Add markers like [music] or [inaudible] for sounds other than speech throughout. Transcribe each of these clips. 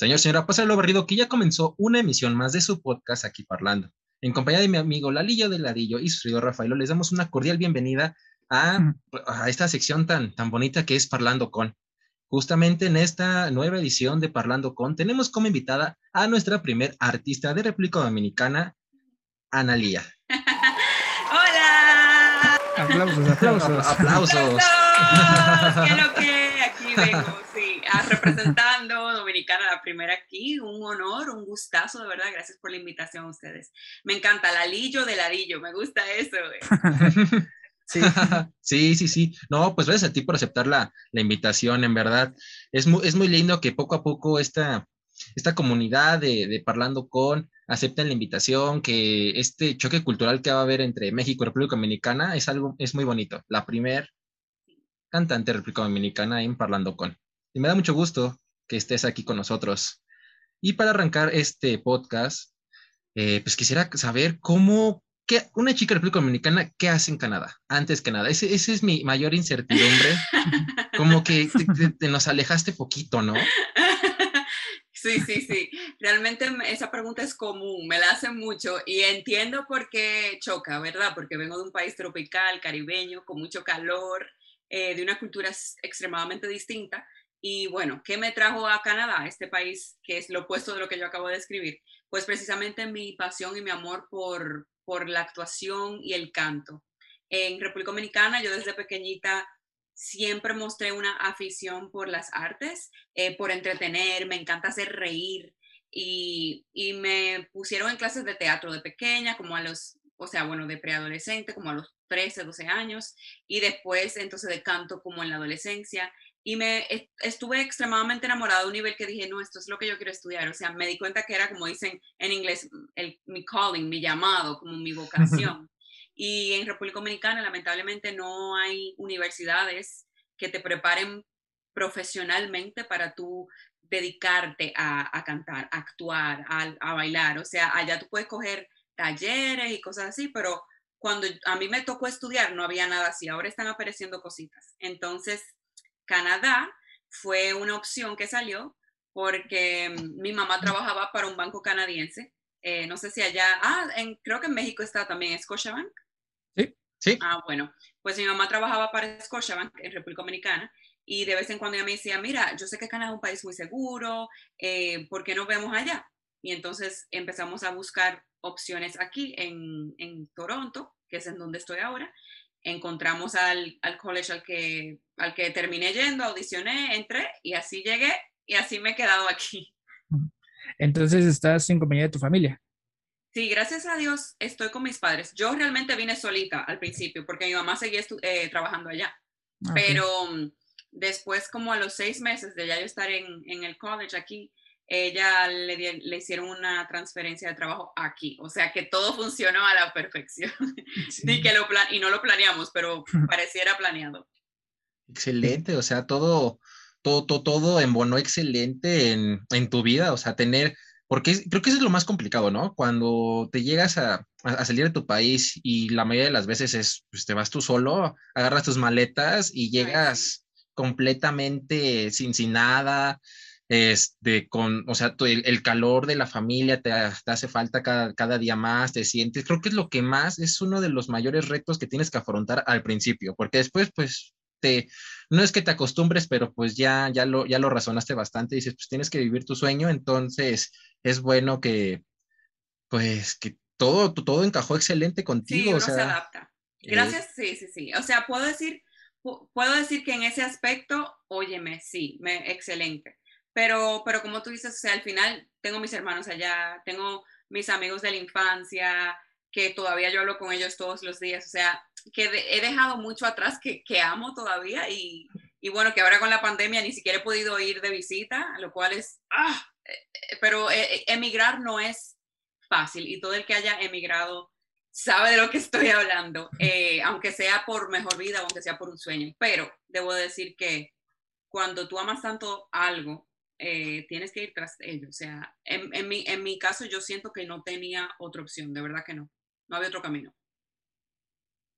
Señor, señora, pasa lo barrido que ya comenzó una emisión más de su podcast aquí parlando. En compañía de mi amigo Lalillo de Ladillo y su río Rafaelo, les damos una cordial bienvenida a, a, esta sección tan, tan bonita que es Parlando con. Justamente en esta nueva edición de Parlando con, tenemos como invitada a nuestra primer artista de República Dominicana, Analía. [laughs] ¡Hola! Aplausos, [laughs] aplausos. aplausos. ¿Qué lo que? Aquí vengo, sí, representando Dominicana, la primera aquí. Un honor, un gustazo, de verdad. Gracias por la invitación a ustedes. Me encanta, Lalillo de Ladillo, me gusta eso. Sí. sí, sí, sí. No, pues gracias a ti por aceptar la, la invitación, en verdad. Es muy, es muy lindo que poco a poco esta, esta comunidad de, de, Parlando con acepten la invitación, que este choque cultural que va a haber entre México y República Dominicana es algo, es muy bonito. La primer cantante de República Dominicana en Parlando con. Y me da mucho gusto que estés aquí con nosotros. Y para arrancar este podcast, eh, pues quisiera saber cómo, ¿Qué, una chica de República Dominicana, ¿qué hace en Canadá? Antes que nada, ese, ese es mi mayor incertidumbre. [laughs] Como que te, te, te, nos alejaste poquito, ¿no? [laughs] Sí, sí, sí. Realmente esa pregunta es común, me la hacen mucho y entiendo por qué choca, ¿verdad? Porque vengo de un país tropical, caribeño, con mucho calor, eh, de una cultura extremadamente distinta. Y bueno, ¿qué me trajo a Canadá, este país que es lo opuesto de lo que yo acabo de describir? Pues precisamente mi pasión y mi amor por, por la actuación y el canto. En República Dominicana yo desde pequeñita siempre mostré una afición por las artes, eh, por entretener, me encanta hacer reír y, y, me pusieron en clases de teatro de pequeña, como a los, o sea, bueno, de preadolescente, como a los 13, 12 años y después entonces de canto como en la adolescencia y me estuve extremadamente enamorada de un nivel que dije, no, esto es lo que yo quiero estudiar. O sea, me di cuenta que era como dicen en inglés, el, mi calling, mi llamado, como mi vocación. [laughs] Y en República Dominicana, lamentablemente, no hay universidades que te preparen profesionalmente para tú dedicarte a, a cantar, a actuar, a, a, bailar. O sea, allá tú puedes coger talleres y cosas así, pero cuando a mí me tocó estudiar no había nada así. Ahora están apareciendo cositas. Entonces, Canadá fue una opción que salió porque mm, mi mamá trabajaba para un banco canadiense. Eh, no sé si allá, ah, en, creo que en México está también Scotiabank. Sí, sí. Ah, bueno, pues mi mamá trabajaba para Scotiabank en República Dominicana y de vez en cuando ella me decía, mira, yo sé que Canadá es un país muy seguro, eh, ¿por qué no vemos allá? Y entonces empezamos a buscar opciones aquí en, en Toronto, que es en donde estoy ahora, encontramos al, al, college al que, al que terminé yendo, audicioné, entré y así llegué y así me he quedado aquí. Entonces estás en compañía de tu familia. Sí, gracias a Dios estoy con mis padres. Yo realmente vine solita al principio porque mi mamá seguía eh, trabajando allá. Ah, okay. Pero um, después, como a los seis meses de ya yo estar en, en el college aquí, ella le, le, hicieron una transferencia de trabajo aquí. O sea que todo funcionó a la perfección. [laughs] Sí. y, que lo y no lo planeamos, pero [laughs] pareciera planeado. Excelente, o sea, todo, todo, todo, todo embonó excelente en, en tu vida, o sea, tener, porque creo que eso es lo más complicado, ¿no? Cuando te llegas a, a, salir de tu país y la mayoría de las veces es, pues te vas tú solo, agarras tus maletas y llegas Ay, completamente sin, sin nada, este, con, o sea, el, el, calor de la familia te, te hace falta cada, cada, día más, te sientes, creo que es lo que más, es uno de los mayores retos que tienes que afrontar al principio, porque después, pues, te, no es que te acostumbres, pero pues ya, ya, lo, ya lo razonaste bastante, dices, pues tienes que vivir tu sueño, entonces es bueno que, pues, que todo, todo encajó excelente contigo. Sí, uno o sea, se adapta. Gracias, eh, sí, sí, sí. O sea, puedo decir, puedo decir que en ese aspecto, óyeme, sí, me, excelente pero, pero como tú dices, o sea, al final tengo mis hermanos allá, tengo mis amigos de la infancia, que todavía yo hablo con ellos todos los días, o sea, que de, he dejado mucho atrás que, que amo todavía y, y, bueno, que ahora con la pandemia ni siquiera he podido ir de visita, lo cual es, ah, eh, pero eh, emigrar no es fácil y todo el que haya emigrado sabe de lo que estoy hablando, eh, aunque sea por mejor vida aunque sea por un sueño, pero debo decir que cuando tú amas tanto algo, eh, tienes que ir tras ello. O sea, en, en, mi, en mi caso yo siento que no tenía otra opción, de verdad que no, no había otro camino.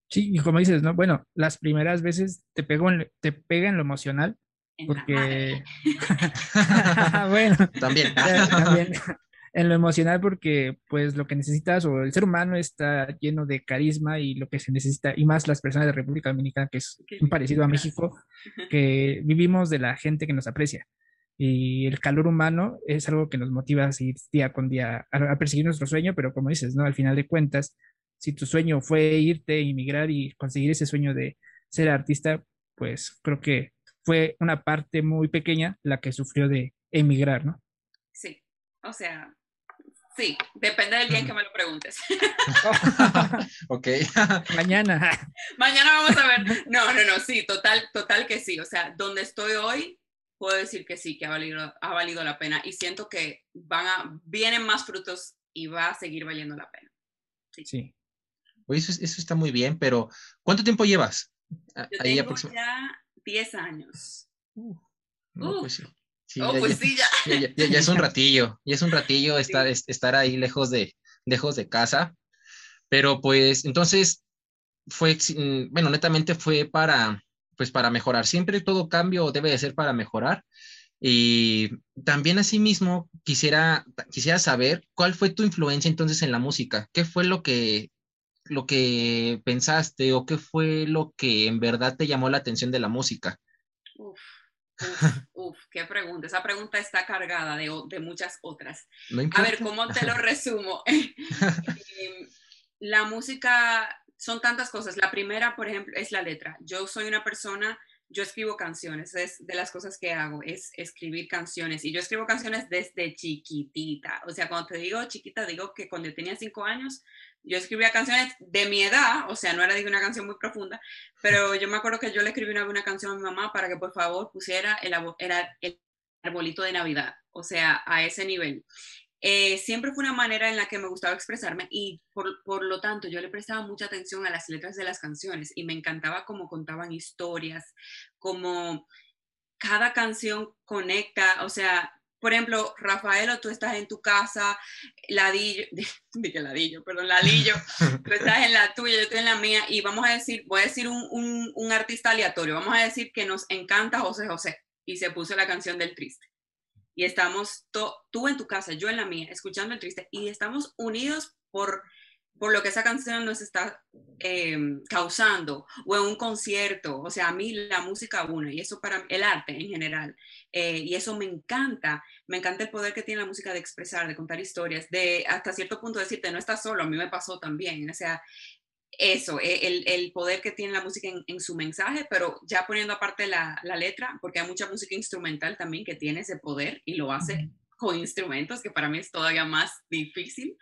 Sí, y como dices, ¿no? Bueno, las primeras veces te, pego en, te pega en lo emocional, porque... [laughs] bueno, [laughs] También. [laughs] también en lo emocional porque pues lo que necesitas o el ser humano está lleno de carisma y lo que se necesita, y más las personas de República Dominicana, que es Qué parecido a. México, que vivimos de la gente que nos aprecia. Y el calor humano es algo que nos motiva a seguir día con día, a, a perseguir nuestro sueño, pero como dices, ¿no? Al final de cuentas, si tu sueño fue irte, emigrar y conseguir ese sueño de ser artista, pues creo que fue una parte muy pequeña la que sufrió de emigrar, ¿no? Sí, o sea, sí, depende del día en que me lo preguntes. [laughs] ok. [laughs] Mañana. [laughs] Mañana vamos a ver. No, no, no, sí, total, total que sí. O sea, donde estoy hoy, puedo decir que sí, que ha valido, ha valido la pena y siento que van a, vienen más frutos y va a seguir valiendo la pena. Sí. Oye, eso, es- eso está muy bien, pero ¿cuánto tiempo llevas? Yo Ahí tengo ya 10 años. No, Uf. pues sí. Sí, oh, ya- pues ya- sí, ya. ya, ya- es un ratillo, ya es un ratillo [laughs] estar, es- estar ahí lejos de, lejos de casa. Pero pues entonces fue, mm, bueno, netamente fue para, pues para mejorar. Siempre todo cambio debe de ser para mejorar. Y también asimismo quisiera, quisiera saber cuál fue tu influencia entonces en la música. ¿Qué fue lo que, lo que pensaste o qué fue lo que en verdad te llamó la atención de la música? Uf, uf, [laughs] uf, qué pregunta. Esa pregunta está cargada de, de muchas otras. No A ver, ¿cómo te lo [laughs] resumo? [laughs] Em, la música son tantas cosas. La primera, por ejemplo, es la letra. Yo soy una persona, yo escribo canciones, es de las cosas que hago, es escribir canciones. Y yo escribo canciones desde chiquitita. O sea, cuando te digo chiquita, digo que cuando tenía cinco años, yo escribía canciones de mi edad, o sea, no era de una canción muy profunda, pero yo me acuerdo que yo le escribí una, una canción a mi mamá para que por favor pusiera el, era el arbolito de Navidad, o sea, a ese nivel. Eh, siempre fue una manera en la que me gustaba expresarme y por, por, lo tanto yo le prestaba mucha atención a las letras de las canciones y me encantaba cómo contaban historias, cómo cada canción conecta, o sea, por ejemplo, Rafaelo, tú estás en tu casa, Ladillo, [laughs] dije Ladillo, perdón, Ladillo, [laughs] tú estás en la tuya, yo estoy en la mía, y vamos a decir, voy a decir un, un, un artista aleatorio, vamos a decir que nos encanta José José, y se puso la canción del triste y estamos tú en tu casa, yo en la mía, escuchando el triste y estamos unidos por, por lo que esa canción nos está eh, causando o en un concierto. O sea, a mí la música une y eso para el arte en general. Eh, y eso me encanta. Me encanta el poder que tiene la música de expresar, de contar historias, de hasta cierto punto decirte, no estás solo, a mí me pasó también. O sea, eso, e, el, el, poder que tiene la música en, en, su mensaje, pero ya poniendo aparte la, la, letra, porque hay mucha música instrumental también que tiene ese poder y lo hace con instrumentos, que para mí es todavía más difícil,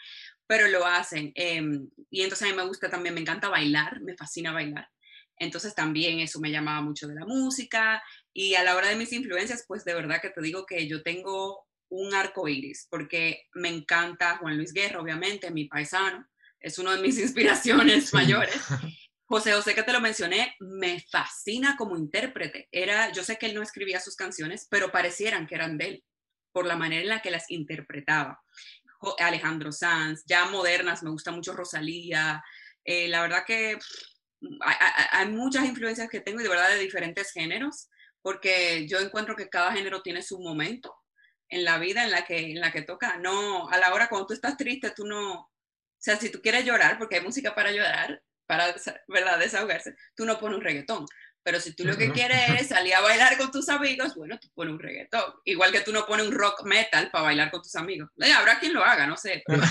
pero lo hacen. Eh, y entonces a mí me gusta también, me encanta bailar, me fascina bailar. Entonces también eso me llamaba mucho de la música y a la hora de mis influencias, pues de verdad que te digo que yo tengo un arco iris, porque me encanta Juan Luis Guerra, obviamente, mi paisano, es una de mis [laughs] inspiraciones sí. mayores. [laughs] José José, que te lo mencioné, me fascina como intérprete. Era, yo sé que él no escribía sus canciones, pero parecieran que eran de él, por la manera en la que las interpretaba. Alejandro Sanz, ya modernas, me gusta mucho Rosalía. Eh, la verdad que pff, hay, hay, hay, muchas influencias que tengo y de verdad de diferentes géneros, porque yo encuentro que cada género tiene su momento en la vida en la que, en la que toca. No, a la hora cuando tú estás triste, tú no, o sea, si tú quieres llorar, porque hay música para llorar, para, ¿verdad?, desahogarse, tú no pones un reggaetón. Pero si tú lo que quieres es salir a bailar con tus amigos, bueno, tú pones un reggaetón. Igual que tú no pones un rock metal para bailar con tus amigos. Eh, habrá quien lo haga, no sé. [laughs] Pero...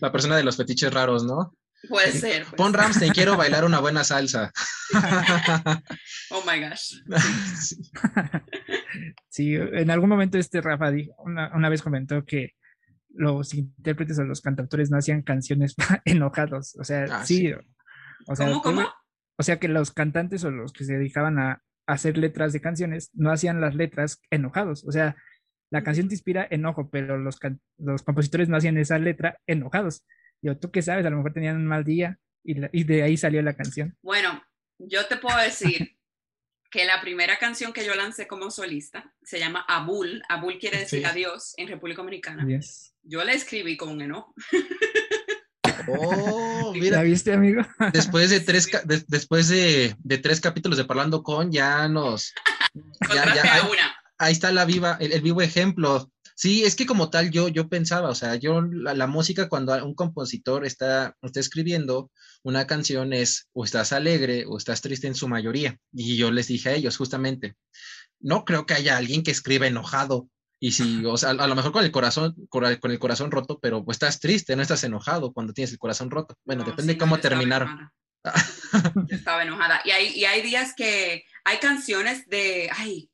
La persona de los fetiches raros, ¿no? Puede ser. Puede Pon. Ramstein, quiero bailar una buena salsa. oh my gosh. [laughs] Sí. sí, en algún momento este Rafa dijo, una, una vez comentó que los intérpretes o los cantautores no hacían canciones [laughs] enojados. O sea, Ah, sí. sí. O sea, ¿Cómo, cómo? O sea, que los cantantes o los que se dedicaban a hacer letras de canciones no hacían las letras enojados. O sea, la canción te inspira enojo, pero los, los compositores no hacían esa letra enojados. Yo, tú qué sabes, a lo mejor tenían un mal día y, la- y de ahí salió la canción. Bueno, yo te puedo decir que la primera canción que yo lancé como solista se llama Abul. Abul quiere decir Sí. adiós en República Dominicana. Yes. Yo la escribí con un enojo. Oh, [laughs] ¿La mira, viste, amigo? después de tres, Sí. de- después de, de tres capítulos de Parlando con, ya nos, [laughs] ahí, está la viva, el, vivo ejemplo. Sí, es que como tal yo, yo pensaba, o sea, yo la, música cuando un compositor está, está escribiendo una canción es o estás alegre o estás triste en su mayoría. Y yo les dije a ellos justamente, no creo que haya alguien que escriba enojado. Y si, o sea, a, lo mejor con el corazón, con el, corazón roto, pero pues estás triste, no estás enojado cuando tienes el corazón roto. Bueno, depende de cómo terminar. [laughs] Estaba enojada. Y hay, y hay días que hay canciones de, ay,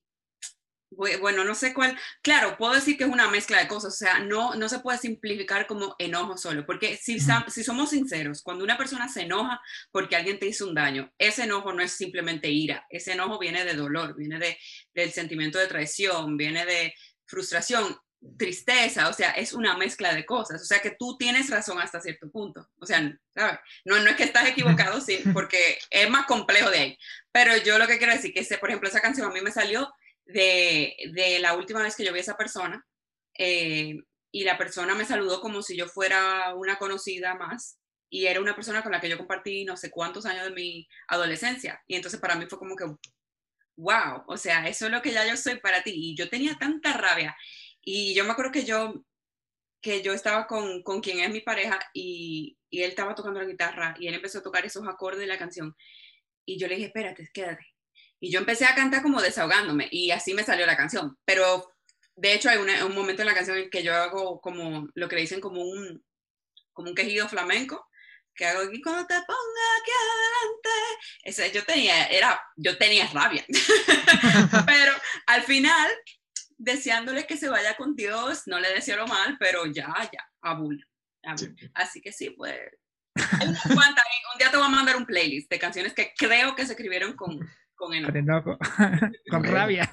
bueno, no sé cuál, claro, puedo decir que es una mezcla de cosas, o sea, no, no se puede simplificar como enojo solo, porque si, si somos sinceros, cuando una persona se enoja porque alguien te hizo un daño, ese enojo no es simplemente ira, ese enojo viene de dolor, viene de, del sentimiento de traición, viene de frustración, tristeza, o sea, es una mezcla de cosas, o sea que tú tienes razón hasta cierto punto, o sea, ¿sabes? No, no es que estás equivocado, sí, [laughs] porque es más complejo de ahí, pero yo lo que quiero decir que, por ejemplo, esa canción a mí me salió de, la última vez que yo vi a esa persona eh, y la persona me saludó como si yo fuera una conocida más y era una persona con la que yo compartí no sé cuántos años de mi adolescencia y entonces para mí fue como que wow, o sea, eso es lo que ya yo soy para ti y yo tenía tanta rabia y yo me acuerdo que yo que yo estaba con, con quien es mi pareja y, y él estaba tocando la guitarra y él empezó a tocar esos acordes de la canción y yo le dije, espérate, quédate y yo empecé a cantar como desahogándome y así me salió la canción. Pero de hecho hay un momento en la canción en que yo hago como lo que le dicen como un, como un quejido flamenco que hago aquí cuando te ponga aquí adelante. Ese, yo tenía, era, yo tenía rabia. [laughs] pero al final, deseándole que se vaya con Dios, no le deseo lo mal, pero ya, ya, abul. Así que sí, pues. un día te voy a mandar un playlist de canciones que creo que se escribieron con, con enojo. Con, [laughs] rabia.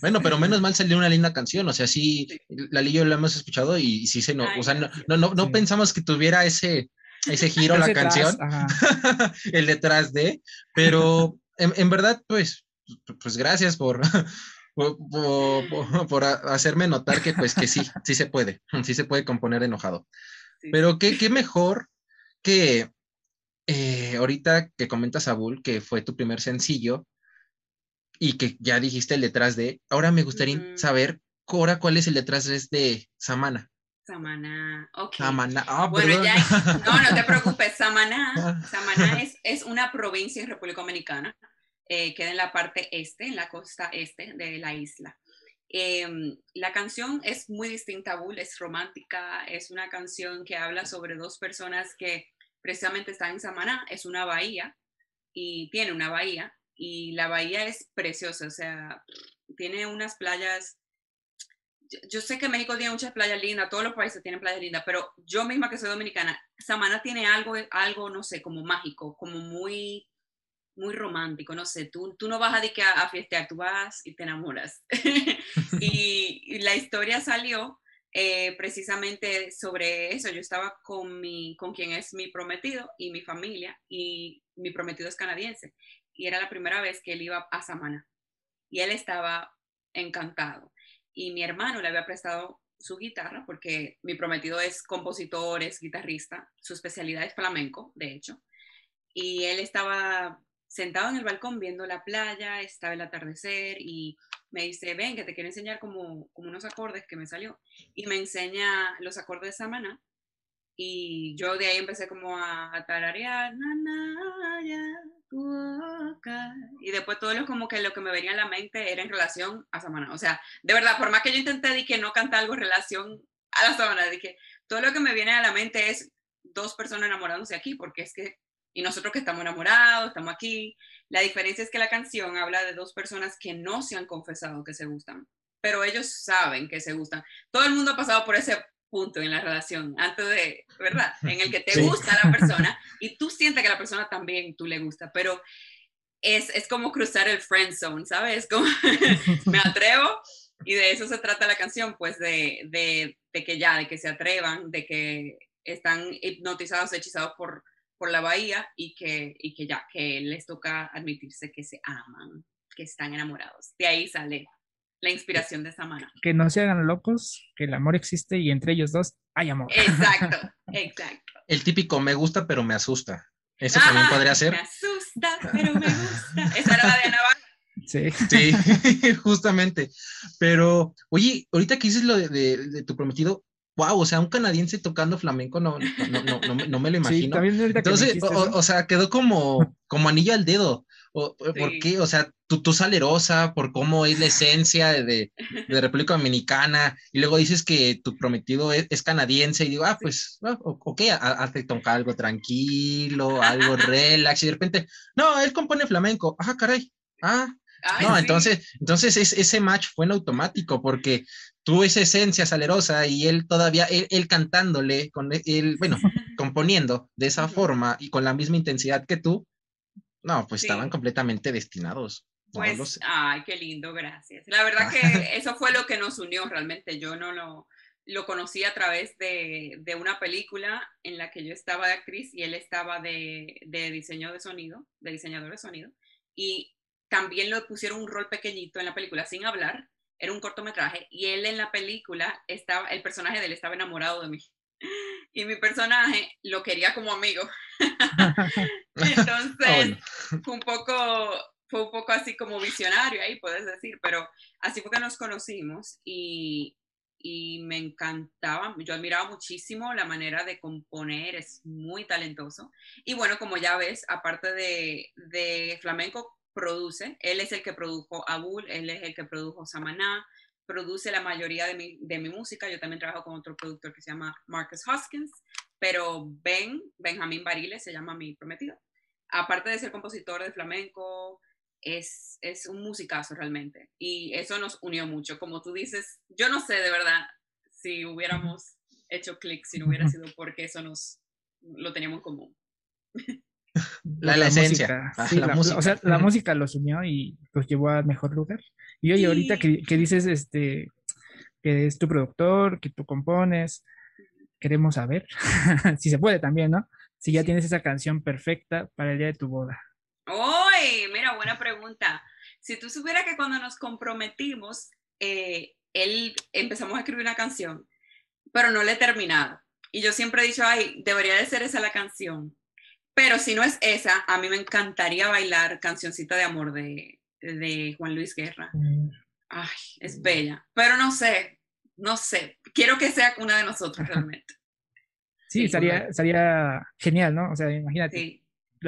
bueno, pero menos mal salió una linda canción, o sea, sí, la y yo la hemos escuchado y, sí se no, o sea, no, no, no, pensamos que tuviera ese, ese giro la canción, [laughs] el detrás de, pero en, verdad, pues, pues gracias [laughs] por, por, por, hacerme notar que pues que sí, sí se puede, sí se puede componer enojado. Pero qué, qué mejor que eh, ahorita que comentas, Abul, que fue tu primer sencillo y que ya dijiste el detrás de, ahora me gustaría saber, ahora cuál es el detrás de Samana. Samana, ok. Samana, ah, bueno, ya, no, no te [laughs] preocupes, Samana, Samana [laughs] es, es una provincia en República Dominicana, eh, queda en la parte este, en la costa este de la isla. Em, la canción es muy distinta, Abul, es romántica, es una canción que habla sobre dos personas que precisamente está en Samaná, es una bahía y tiene una bahía y la bahía es preciosa, o sea, tiene unas playas, yo, sé que México tiene muchas playas lindas, todos los países tienen playas lindas, pero yo misma que soy dominicana, Samaná tiene algo, algo no sé, como mágico, como muy muy romántico, no sé, tú, tú no vas a, que a, a fiestear, tú vas y te enamoras. [laughs] y, la historia salió eh, precisamente sobre eso. Yo estaba con, mi, con quien es mi prometido y mi familia, y mi prometido es canadiense, y era la primera vez que él iba a Samana, y él estaba encantado. Y mi hermano le había prestado su guitarra, porque mi prometido es compositor, es guitarrista, su especialidad es flamenco, de hecho, y él estaba sentado en el balcón viendo la playa, estaba el atardecer y me dice, ven, que te quiero enseñar como, como unos acordes que me salió. Y me enseña los acordes de Samana. Y yo de ahí empecé como a, tararear, y después todo lo como que lo que me venía a la mente era en relación a Samana. O sea, de verdad, por más que yo intenté de que no canta algo en relación a la Samana, dije, todo lo que me viene a la mente es dos personas enamorándose aquí, porque es que y nosotros que estamos enamorados, estamos aquí. La diferencia es que la canción habla de dos personas que no se han confesado que se gustan, pero ellos saben que se gustan. Todo el mundo ha pasado por ese punto en la relación, antes de, ¿verdad? En el que te gusta la persona y tú sientes que la persona también tú le gusta, pero es, es como cruzar el friend zone, ¿sabes? Como [laughs] me atrevo y de eso se trata la canción, pues de, de, de que ya, de que se atrevan, de que están hipnotizados, hechizados por por la bahía y que, y que ya, que les toca admitirse que se aman, que están enamorados. De ahí sale la inspiración de esa mano. Que no se hagan locos, que el amor existe y entre ellos dos hay amor. Exacto, [laughs] exacto. El típico me gusta pero me asusta. Eso también podría ser. Me asusta pero me gusta. Esa era la de Navarra. Sí. Sí, [laughs] justamente. Pero, oye, ahorita que dices lo de, de, tu prometido, wow, o sea, un canadiense tocando flamenco, no, no, no, no, no me lo [laughs] imagino. Sí, Entonces, o, o, sea, quedó como, como anillo al dedo. O, ¿Por qué? O sea, tú, tú salerosa por cómo es la esencia de, de, República Dominicana y luego dices que tu prometido es, es canadiense y digo, ah, pues, ah, ok, hazte tocar algo tranquilo, algo relax y de repente, no, él compone flamenco, ah, caray, ah, no, entonces, entonces ese match fue en automático porque tú esa esencia salerosa y él todavía, él, él cantándole, con él, bueno, [laughs] componiendo de esa forma y con la misma intensidad que tú, no, pues estaban completamente destinados. Pues, ay, qué lindo, gracias. La verdad que [laughs] eso fue lo que nos unió realmente. Yo no lo, lo conocí a través de, de, una película en la que yo estaba de actriz y él estaba de, de, diseño de sonido, de diseñador de sonido. Y también le pusieron un rol pequeñito en la película sin hablar. Era un cortometraje y él en la película estaba, el personaje de él estaba enamorado de mí y mi personaje lo quería como amigo. [laughs] Entonces, fue un poco fue un poco así como visionario ahí, puedes decir, pero así fue que nos conocimos y, y me encantaba, yo admiraba muchísimo la manera de componer, es muy talentoso. Y bueno, como ya ves, aparte de, de flamenco, produce, él es el que produjo Abul, él es el que produjo Samaná, produce la mayoría de mi, de mi, música. Yo también trabajo con otro productor que se llama Marcus Hoskins, pero Ben, Benjamín Barile, se llama mi prometido. Aparte de ser compositor de flamenco, es, es un musicazo realmente. Y eso nos unió mucho. Como tú dices, yo no sé de verdad si hubiéramos hecho clic, si no hubiera sido porque eso nos lo teníamos en común. [laughs] La, esencia. Ah, la, música. O sea, la música los unió y los llevó al mejor lugar. Y oye, ahorita que, que, dices este, que es tu productor, que tú compones, queremos saber [laughs] si se puede también, ¿no? Si ya tienes esa canción perfecta para el día de tu boda. ¡Uy! Mira, buena pregunta. Si tú supieras que cuando nos comprometimos, eh, él empezamos a escribir una canción, pero no la he terminado. Y yo siempre he dicho, ay, debería de ser esa la canción. Pero si no es esa, a mí me encantaría bailar Cancioncita de Amor de, de Juan Luis Guerra. Mm. Ay, es bella. Pero no sé, no sé. Quiero que sea una de nosotros realmente. Sí, estaría, genial, ¿no? O sea, imagínate. Sí.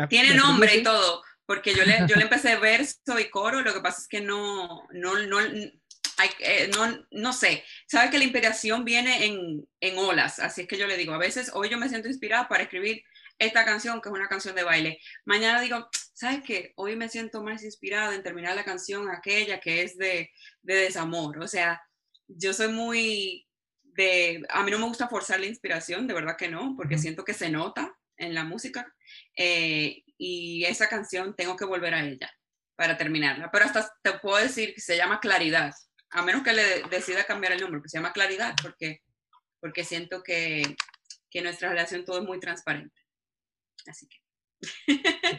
Tiene nombre y todo, porque yo le, yo le [laughs] empecé verso y coro, lo que pasa es que no, no, no, eh, no, no sé, sabes que la inspiración viene en, en olas, así es que yo le digo, a veces hoy yo me siento inspirada para escribir esta canción, que es una canción de baile. Mañana digo, ¿sabes qué? Hoy me siento más inspirada en terminar la canción aquella que es de, de desamor. O sea, yo soy muy de, a mí no me gusta forzar la inspiración, de verdad que no, porque siento que se nota en la música. Eh, y esa canción tengo que volver a ella para terminarla. Pero hasta te puedo decir que se llama Claridad, a menos que le decida cambiar el nombre, que se llama Claridad, porque, porque siento que, que nuestra relación todo es muy transparente. Así que.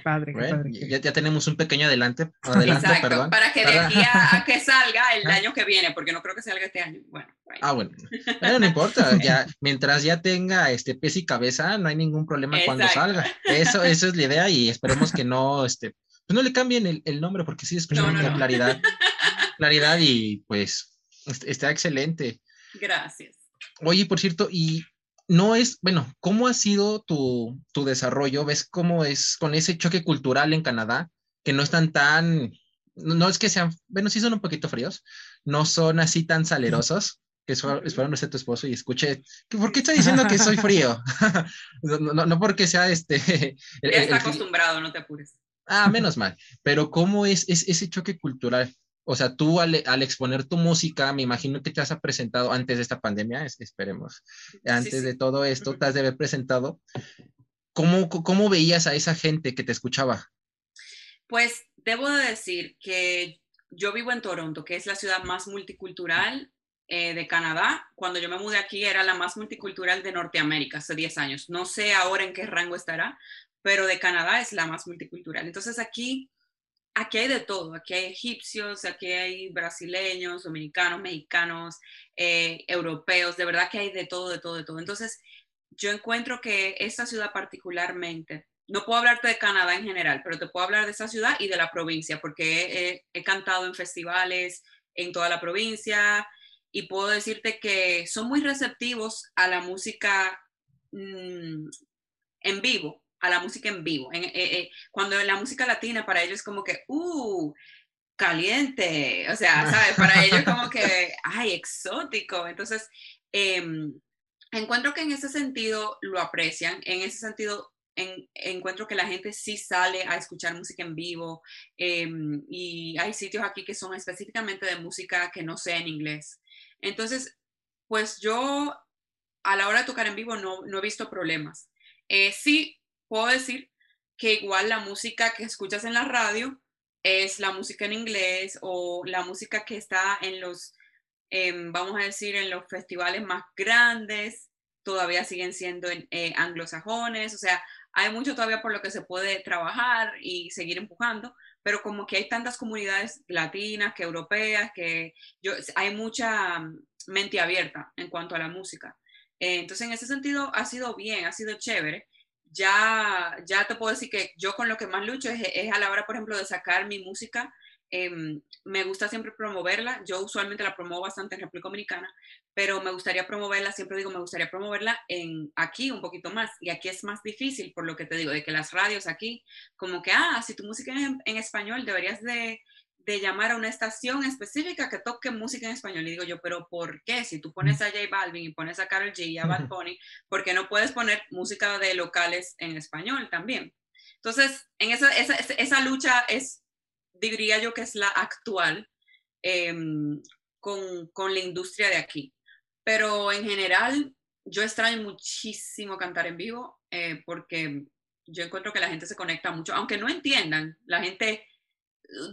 padre, Ya, ya, tenemos un pequeño adelante, adelante Exacto, para que de aquí a, que [laughs] salga el año que viene, porque no creo que salga este año. Bueno, Ah, bueno. no importa, [laughs] ya, mientras ya tenga este pez y cabeza, no hay ningún problema cuando salga. Eso, eso es la idea y esperemos que no, este, pues no le cambien el, el nombre, porque sí es no, claridad. [laughs] claridad y pues está excelente. Gracias. Oye, por cierto, y no es, bueno, ¿cómo ha sido tu, tu, desarrollo? ¿Ves cómo es con ese choque cultural en Canadá? Que no están tan, no es que sean, bueno, sí son un poquito fríos, no son así tan salerosos, que espero no sea tu esposo y escuche, ¿por qué está diciendo que soy frío? [laughs] no, no, porque sea este... [laughs] ya está acostumbrado, no te apures. Ah, menos mal, pero ¿cómo es, es ese choque cultural? O sea, tú al, exponer tu música, me imagino que te has presentado antes de esta pandemia, esperemos, antes de todo esto, te has de haber presentado. ¿Cómo, ¿Cómo veías a esa gente que te escuchaba? Pues debo de decir que yo vivo en Toronto, que es la ciudad más multicultural eh, de Canadá. Cuando yo me mudé aquí era la más multicultural de Norteamérica hace 10 años. No sé ahora en qué rango estará, pero de Canadá es la más multicultural. Entonces aquí aquí hay de todo, aquí hay egipcios, aquí hay brasileños, dominicanos, mexicanos, eh, europeos, de verdad que hay de todo, de todo, de todo. Entonces, yo encuentro que esta ciudad particularmente no puedo hablarte de Canadá en general, pero te puedo hablar de esa ciudad y de la provincia, porque he, cantado en festivales en toda la provincia y puedo decirte que son muy receptivos a la música mm, en vivo, a la música en vivo. En, eh, eh, cuando la música latina para ellos es como que, uh, caliente, o sea, ¿sabes? Para ellos como que, [laughs] ay, exótico. Entonces, em, encuentro que en ese sentido lo aprecian, en ese sentido encuentro que la gente sí sale a escuchar música en vivo em, y hay sitios aquí que son específicamente de música que no sé en inglés. Entonces, pues yo a la hora de tocar en vivo no, no he visto problemas. Eh, sí, puedo decir que igual la música que escuchas en la radio es la música en inglés o la música que está en los, em, vamos a decir, en los festivales más grandes, todavía siguen siendo eh, anglosajones, o sea, hay mucho todavía por lo que se puede trabajar y seguir empujando, pero como que hay tantas comunidades latinas que europeas, que yo, hay mucha mm, mente abierta en cuanto a la música. Eh, entonces, en ese sentido, ha sido bien, ha sido chévere. Ya, ya te puedo decir que yo con lo que más lucho es, a la hora, por ejemplo, de sacar mi música Em, me gusta siempre promoverla. Yo usualmente la promuevo bastante en República Dominicana, pero me gustaría promoverla, siempre digo, me gustaría promoverla en aquí un poquito más. Y aquí es más difícil, por lo que te digo, de que las radios aquí, como que, ah, si tu música es en, español, deberías de, de, llamar a una estación específica que toque música en español. Y digo yo, pero ¿por qué? Si tú pones a J Balvin y pones a Carol G y a Bad Bunny, ¿por qué no puedes poner música de locales en español también? Entonces, en esa, esa, esa lucha es diría yo que es la actual em, con, con, la industria de aquí. Pero en general, yo extraño muchísimo cantar en vivo eh, porque yo encuentro que la gente se conecta mucho, aunque no entiendan, la gente,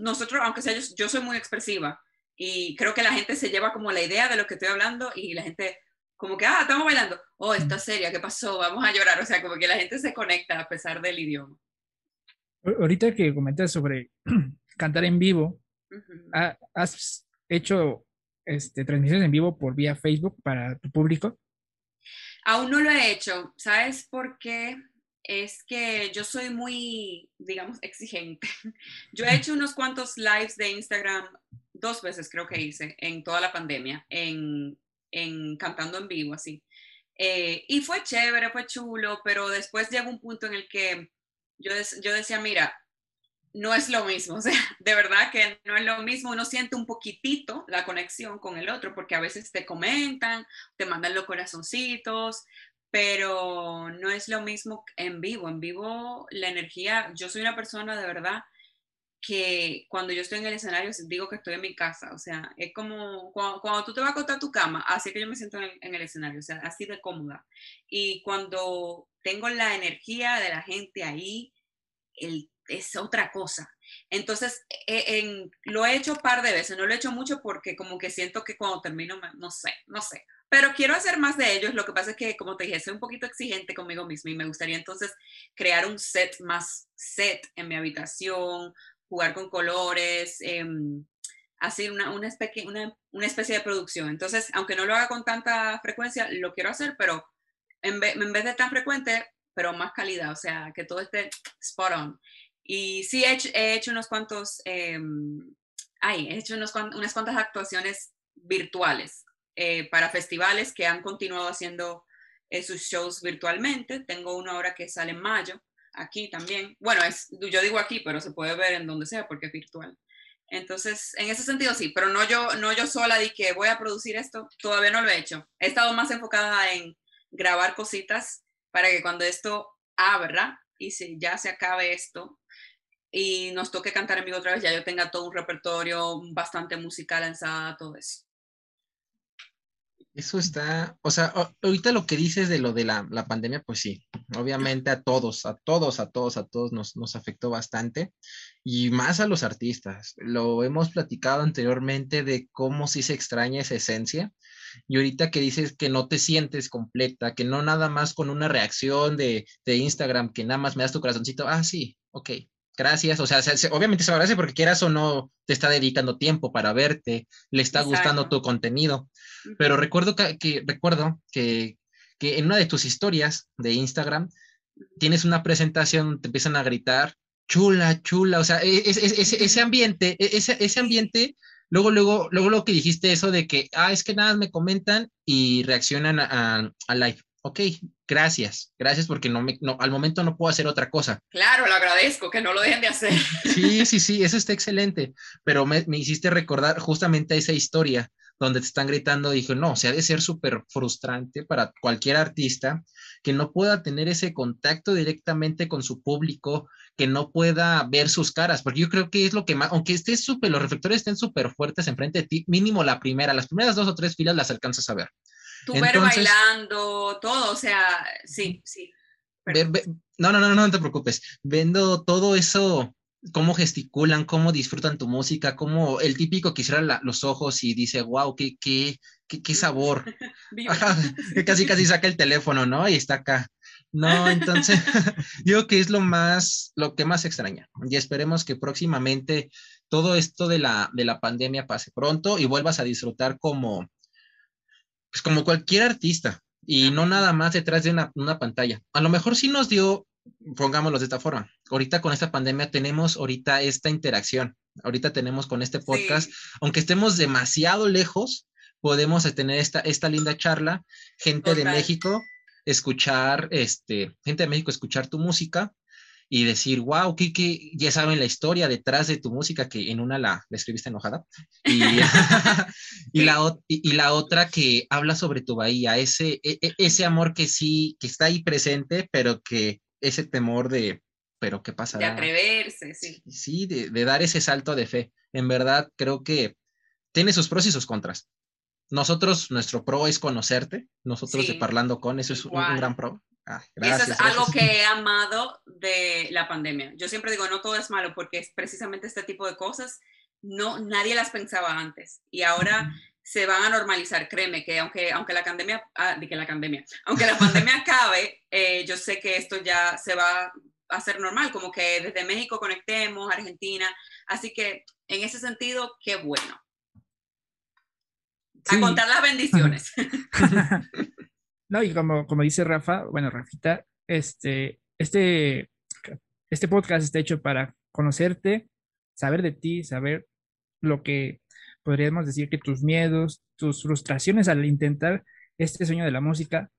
nosotros, aunque sea yo, yo soy muy expresiva y creo que la gente se lleva como la idea de lo que estoy hablando y la gente como que, ah, estamos bailando, oh, está seria, ¿qué pasó? Vamos a llorar, o sea, como que la gente se conecta a pesar del idioma. Ahorita que comentas sobre [clears throat] cantar en vivo. ¿Has hecho este, transmisiones en vivo por vía Facebook para tu público? Aún no lo he hecho. ¿Sabes por qué? Es que yo soy muy, digamos, exigente. [laughs] Yo he hecho unos cuantos lives de Instagram, dos veces creo que hice, en toda la pandemia, en, en cantando en vivo, así. Eh, y fue chévere, fue chulo, pero después llegó un punto en el que yo, yo decía, mira, no es lo mismo, [laughs] o sea, de verdad que no es lo mismo, uno siente un poquitito la conexión con el otro, porque a veces te comentan, te mandan los corazoncitos, pero no es lo mismo en vivo, en vivo la energía, yo soy una persona de verdad que cuando yo estoy en el escenario digo que estoy en mi casa, o sea, es como cuando, tú te vas a acostar a tu cama, así que yo me siento en, el escenario, o sea, así de cómoda. Y cuando tengo la energía de la gente ahí, es otra cosa. Entonces, e, lo he hecho un par de veces, no lo he hecho mucho porque como que siento que cuando termino, no sé, no sé. Pero quiero hacer más de ellos. Lo que pasa es que, como te dije, soy un poquito exigente conmigo misma y me gustaría entonces crear un set más set en mi habitación, jugar con colores, eh, hacer una, una, especie, una, una, especie de producción. Entonces, aunque no lo haga con tanta frecuencia, lo quiero hacer, pero en vez, en vez de tan frecuente, pero más calidad, o sea, que todo esté spot on. Y sí he hecho, he hecho unos cuantos, eh, ay, he hecho unos, unas cuantas actuaciones virtuales eh, para festivales que han continuado haciendo eh, sus shows virtualmente. Tengo uno ahora que sale en mayo, aquí también. Bueno, es, yo digo aquí, pero se puede ver en donde sea porque es virtual. Entonces, en ese sentido sí, pero no yo, no yo sola di que voy a producir esto, todavía no lo he hecho. He estado más enfocada en grabar cositas para que cuando esto abra y si ya se acabe esto, y nos toque cantar en vivo otra vez, ya yo tenga todo un repertorio bastante musical lanzada, todo eso. Eso está, o sea, ahorita lo que dices de lo de la, la, pandemia, pues sí, obviamente a todos, a todos, a todos, a todos nos, nos afectó bastante y más a los artistas. Lo hemos platicado anteriormente de cómo sí se extraña esa esencia y ahorita que dices que no te sientes completa, que no nada más con una reacción de, de Instagram, que nada más me das tu corazoncito, ah, sí, ok, gracias, o sea, obviamente se agradece porque quieras o no te está dedicando tiempo para verte, le está gustando tu contenido, pero recuerdo que, recuerdo que, que, en una de tus historias de Instagram tienes una presentación, te empiezan a gritar, chula, chula, o sea, e, e, ese, ese ambiente, e, ese, ese ambiente, luego, luego, luego lo que dijiste eso de que, ah, es que nada, me comentan y reaccionan a, a live. Ok, gracias, gracias porque no me, no, al momento no puedo hacer otra cosa. Claro, lo agradezco, que no lo dejen de hacer. [laughs] Sí, sí, sí, eso está excelente, pero me, me hiciste recordar justamente esa historia donde te están gritando, dije, no, o sea, ha de ser súper frustrante para cualquier artista que no pueda tener ese contacto directamente con su público, que no pueda ver sus caras, porque yo creo que es lo que más, aunque estés súper, los reflectores estén súper fuertes enfrente de ti, mínimo la primera, las primeras dos o tres filas las alcanzas a ver. Tú ver bailando, todo, o sea, sí, sí. no, no, no, no, no te preocupes. Viendo todo eso cómo gesticulan, cómo disfrutan tu música, cómo el típico que cierra los ojos y dice, wow, qué, qué, qué, sabor. [laughs] casi, casi saca el teléfono, ¿no? Y está acá. No, entonces, [laughs] digo que es lo más, lo que más extraña. Y esperemos que próximamente todo esto de la, de la pandemia pase pronto y vuelvas a disfrutar como, pues como cualquier artista y no nada más detrás de una, una pantalla. A lo mejor sí nos dio pongámoslo de esta forma. Ahorita con esta pandemia tenemos ahorita esta interacción. Ahorita tenemos con este podcast, aunque estemos demasiado lejos, podemos tener esta, esta linda charla, gente de México, escuchar, este, gente de México, escuchar tu música y decir, wow, que, ya saben la historia detrás de tu música, que en una la, escribiste enojada, y, [laughs] y, la, y, la otra que habla sobre tu bahía, ese, e, e, ese amor que sí, que está ahí presente, pero que ese temor de, pero ¿qué pasa? De atreverse, sí. Sí, de, dar ese salto de fe. En verdad, creo que tiene sus pros y sus contras. Nosotros, nuestro pro es conocerte, nosotros de Parlando con, eso es un, gran pro. Eso es algo que he amado de la pandemia. Yo siempre digo, no todo es malo, porque es precisamente este tipo de cosas, no, nadie las pensaba antes. Y ahora se van a normalizar, créeme que aunque, aunque la pandemia, ah, que la pandemia, aunque la pandemia acabe, eh, yo sé que esto ya se va a hacer normal, como que desde México conectemos, Argentina, así que en ese sentido, qué bueno. A contar las bendiciones. [laughs] [laughs] no, y como, como dice Rafa, bueno, Rafita, este, este, este podcast está hecho para conocerte, saber de ti, saber lo que podríamos decir que tus miedos, tus frustraciones al intentar este sueño de la música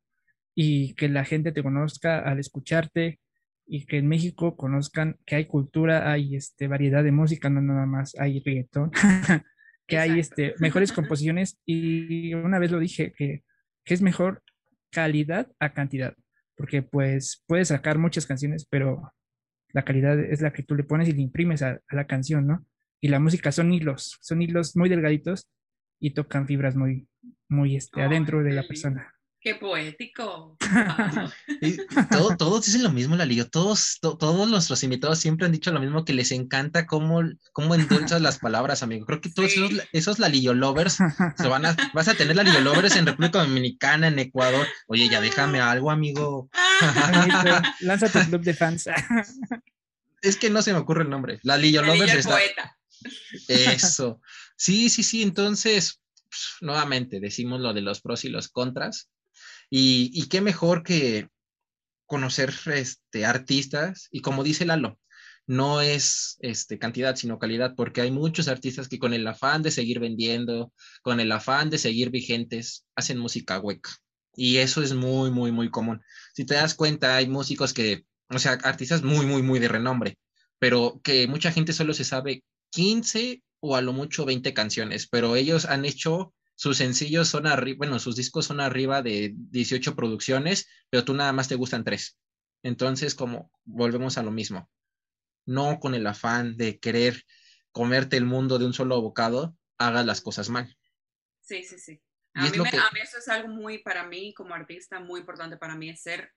y que la gente te conozca al escucharte y que en México conozcan que hay cultura, hay este, variedad de música, no nada más hay reggaetón, [laughs] que hay este, mejores [laughs] composiciones. Y una vez lo dije, que, que, es mejor calidad a cantidad, porque pues puedes sacar muchas canciones, pero la calidad es la que tú le pones y le imprimes a la canción, ¿no? y la música son hilos, son hilos muy delgaditos y tocan fibras muy, muy este, adentro de la persona. Qué poético. [laughs] todos dicen lo mismo, Lalillo. Todos, todos nuestros invitados siempre han dicho lo mismo, que les encanta cómo, cómo endulzas las palabras, amigo. Creo que todos esos, esos Lalillo lovers se van a, vas a tener Lalillo lovers en República Dominicana, en Ecuador. Oye, ya déjame algo, amigo. [laughs] [laughs] Lanza tu club de fans. es que no se me ocurre el nombre. Lalillo lovers está. Poeta. Eso. Sí, sí, sí. Entonces, pues, nuevamente decimos lo de los pros y los contras. Y, qué mejor que conocer este, artistas. Y como dice Lalo, no es este, cantidad, sino calidad, porque hay muchos artistas que con el afán de seguir vendiendo, con el afán de seguir vigentes, hacen música hueca. Y eso es muy, muy, muy común. Si te das cuenta, hay músicos que, o sea, artistas muy, muy, muy de renombre, pero que mucha gente solo se sabe 15 o a lo mucho 20 canciones, pero ellos han hecho, sus sencillos son arriba, bueno, sus discos son arriba de 18 producciones, pero tú nada más te gustan tres. Entonces, como volvemos a lo mismo, no con el afán de querer comerte el mundo de un solo bocado, hagas las cosas mal. Sí, sí, sí. A mí, a mí, eso es algo muy, para mí como artista, muy importante para mí, es ser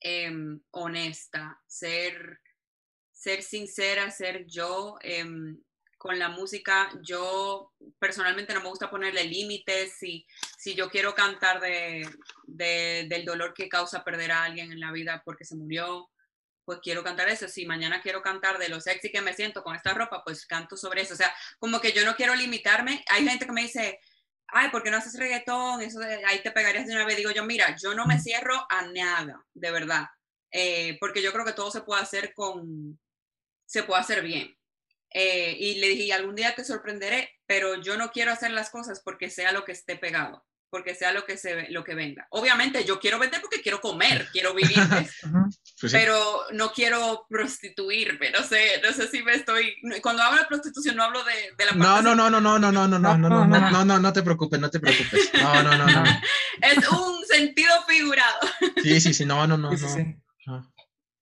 em, honesta, ser ser sincera, ser yo. Em, con la música, yo personalmente no me gusta ponerle límites. Si, si yo quiero cantar de, del dolor que causa perder a alguien en la vida porque se murió, pues quiero cantar eso. Si mañana quiero cantar de lo sexy que me siento con esta ropa, pues canto sobre eso. O sea, como que yo no quiero limitarme. Hay gente que me dice, ay, ¿por qué no haces reggaetón? Eso ahí te pegarías de una vez. Digo yo, mira, yo no me cierro a nada, de verdad. eh, porque yo creo que todo se puede hacer con, se puede hacer bien. Eh, y le dije, algún día te sorprenderé, pero yo no quiero hacer las cosas porque sea lo que esté pegado, porque sea lo que, se, lo que venda. Obviamente yo quiero vender porque quiero comer, quiero vivir, pues pero no quiero prostituirme, no sé, no sé si me estoy, cuando hablo de prostitución no hablo de, de la No, no, no, no, no, no, no, no, no, no, no, no, no, no te preocupes, no te preocupes. No, no, no, no. Es un sentido figurado. Sí, sí, sí, no, no, no, no.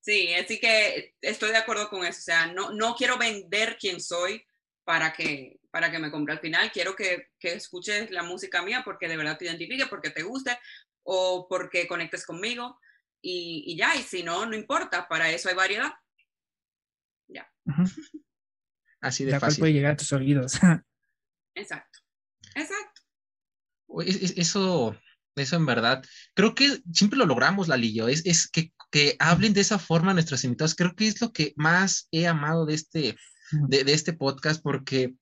Sí, así que estoy de acuerdo con eso. O sea, no, no quiero vender quién soy para que, para que me compre al final. Quiero que, que escuches la música mía porque de verdad te identifique, porque te guste o porque conectes conmigo. Y, y ya, y si no, no importa. Para eso hay variedad. Ya. [laughs] Así de la fácil. puede llegar a tus oídos. [laughs] Exacto. Exacto. Eso, eso en verdad, creo que siempre lo logramos, Lalillo, es, es que, que hablen de esa forma nuestros invitados. Creo que es lo que más he amado de este, de, de este podcast, porque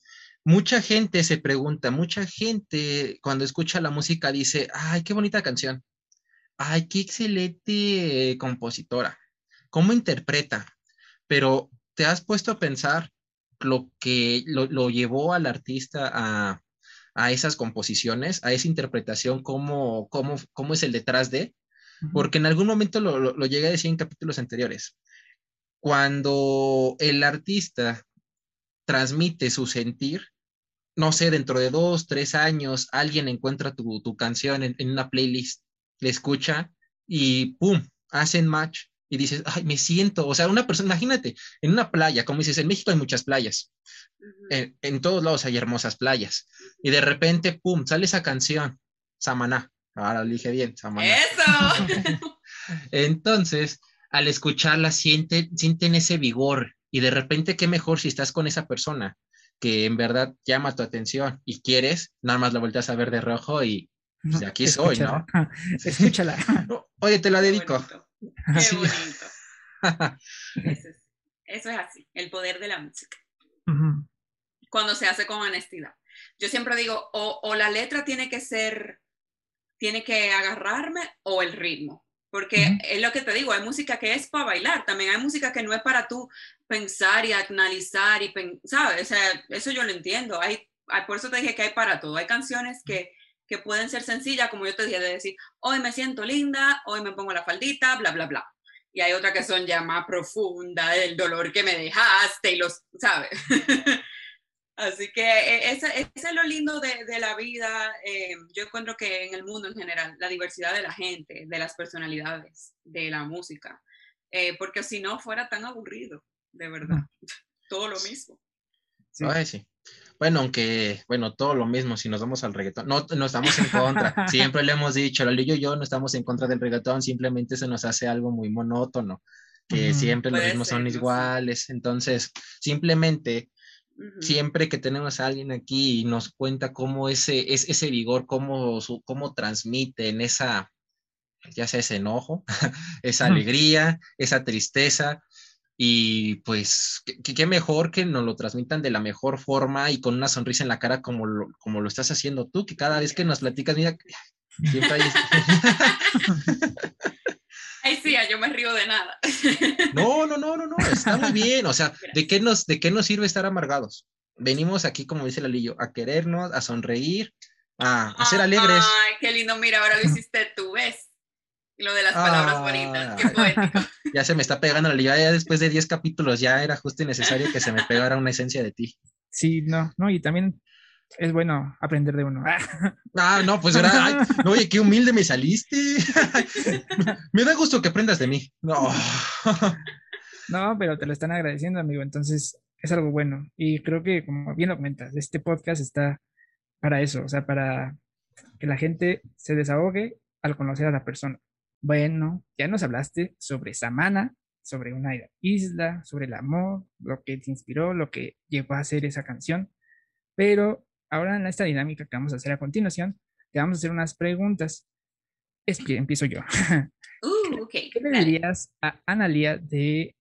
mucha gente se pregunta, mucha gente cuando escucha la música dice, ay, qué bonita canción, ay, qué excelente compositora, cómo interpreta, pero te has puesto a pensar lo que lo, lo llevó al artista a, a esas composiciones, a esa interpretación, cómo, cómo, cómo es el detrás de, porque en algún momento lo, lo, lo, llegué a decir en capítulos anteriores. Cuando el artista transmite su sentir, no sé, dentro de dos, tres años, alguien encuentra tu, tu canción en, en, una playlist, le escucha y ¡pum! hacen match y dices, ay, me siento, o sea, una persona, imagínate, en una playa, como dices, en México hay muchas playas, en, en, todos lados hay hermosas playas, y de repente, ¡pum!, sale esa canción, Samaná, ahora lo dije bien, Samaná. ¡Eso! [laughs] Entonces, al escucharla, sienten, sienten ese vigor, y de repente, qué mejor si estás con esa persona que en verdad llama tu atención y quieres, nada más la volteas a ver de rojo y pues, aquí escúchala. soy, ¿no? Escúchala. [laughs] Oye, te la dedico. Bonito. Qué bonito. [laughs] Eso es, eso es, así, el poder de la música. Uh -huh. Cuando se hace con honestidad. Yo siempre digo, o, o, la letra tiene que ser, tiene que agarrarme o el ritmo. Porque uh -huh. es lo que te digo, hay música que es para bailar, también hay música que no es para tú pensar y analizar y, ¿sabes? O sea, eso yo lo entiendo. Hay, hay, por eso te dije que hay para todo. Hay canciones que que pueden ser sencillas, como yo te dije, de decir, hoy me siento linda, hoy me pongo la faldita, bla, bla, bla. Y hay otras que son ya más profundas, el dolor que me dejaste y los, ¿sabes? [laughs] Así que eh, ese, ese, es lo lindo de, de la vida. Eh, yo encuentro que en el mundo en general, la diversidad de la gente, de las personalidades, de la música, eh, porque si no fuera tan aburrido, de verdad. [laughs] Todo lo mismo. Sí. Ay, sí. Bueno, aunque, bueno, todo lo mismo, si nos vamos al reggaetón, no, no estamos en contra, [laughs] siempre le hemos dicho, Lolillo y yo no estamos en contra del reggaetón, simplemente se nos hace algo muy monótono, que -huh. siempre los ritmos son iguales, entonces, simplemente. Siempre que tenemos a alguien aquí y nos cuenta cómo ese, es, ese vigor, cómo, su, cómo transmiten esa, ya sea ese enojo, [laughs] esa alegría, esa tristeza, y pues, qué, qué mejor que nos lo transmitan de la mejor forma y con una sonrisa en la cara como lo, como lo estás haciendo tú, que cada vez que nos platicas, mira, siempre hay... [laughs] [laughs] Ay, sí, yo me río de nada. [laughs] No, no, no, no, no, está muy bien. O sea, ¿de qué, nos, ¿de qué nos sirve estar amargados? Venimos aquí, como dice Lalillo, a querernos, a sonreír, a, a ser alegres. Ay, qué lindo, mira, ahora lo hiciste tú, ¿ves? Lo de las palabras ah, bonitas, qué poético. [laughs] Ya se me está pegando la liga, ya después de 10 capítulos ya era justo y necesario que se me pegara una esencia de ti. Sí, no, no, y también es bueno aprender de uno. [laughs] Ah, no, pues era, ay, [laughs] oye, qué humilde me saliste. [laughs] me da gusto que aprendas de mí. No. no, pero te lo están agradeciendo, amigo, entonces es algo bueno. Y creo que, como bien lo comentas, este podcast está para eso, o sea, para que la gente se desahogue al conocer a la persona. Bueno, ya nos hablaste sobre Samana, sobre una isla, sobre el amor, lo que te inspiró, lo que llegó a hacer esa canción. Pero ahora en esta dinámica que vamos a hacer a continuación, te vamos a hacer unas preguntas. Es que empiezo yo. [laughs] Uh, okay. ¿Qué le dirías a Analia de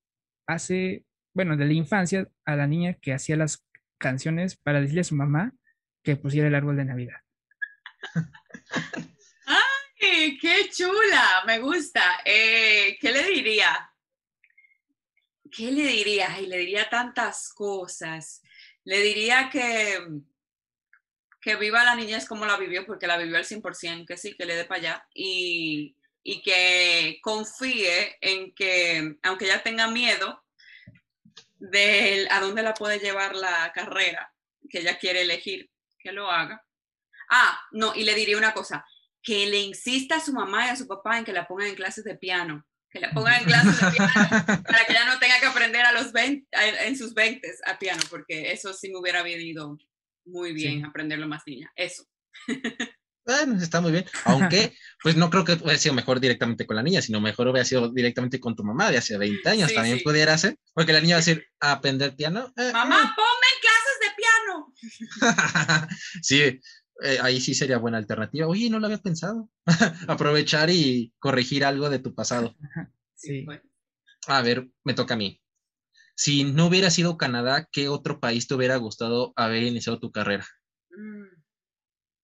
hace, bueno, de la infancia a la niña que hacía las canciones para decirle a su mamá que pusiera el árbol de Navidad? [laughs] qué chula, me gusta. Eh, ¿Qué le diría? ¿Qué le diría? Y le diría tantas cosas. Le diría que, que viva la niñez como la vivió, porque la vivió al 100%, que sí, que le dé para allá. Y, y que confíe en que, aunque ella tenga miedo de a dónde la puede llevar la carrera que ella quiere elegir, que lo haga. Ah, no, y le diría una cosa, que le insista a su mamá y a su papá en que la pongan en clases de piano, que la pongan en clases de piano [laughs] para que ella no tenga que aprender a los 20, en sus 20 a piano, porque eso sí me hubiera venido muy bien aprenderlo más niña, eso. [laughs] Bueno, está muy bien. Aunque, pues no creo que hubiera sido mejor directamente con la niña, sino mejor hubiera sido directamente con tu mamá de hace 20 años. También pudiera ser, porque la niña va a decir, a aprender piano. Eh, mamá, eh". ponme en clases de piano. [laughs] sí, eh, ahí sí sería buena alternativa. Oye, no lo había pensado. [laughs] Aprovechar y corregir algo de tu pasado. Sí. A ver, me toca a mí. Si no hubiera sido Canadá, ¿qué otro país te hubiera gustado haber iniciado tu carrera? Mm,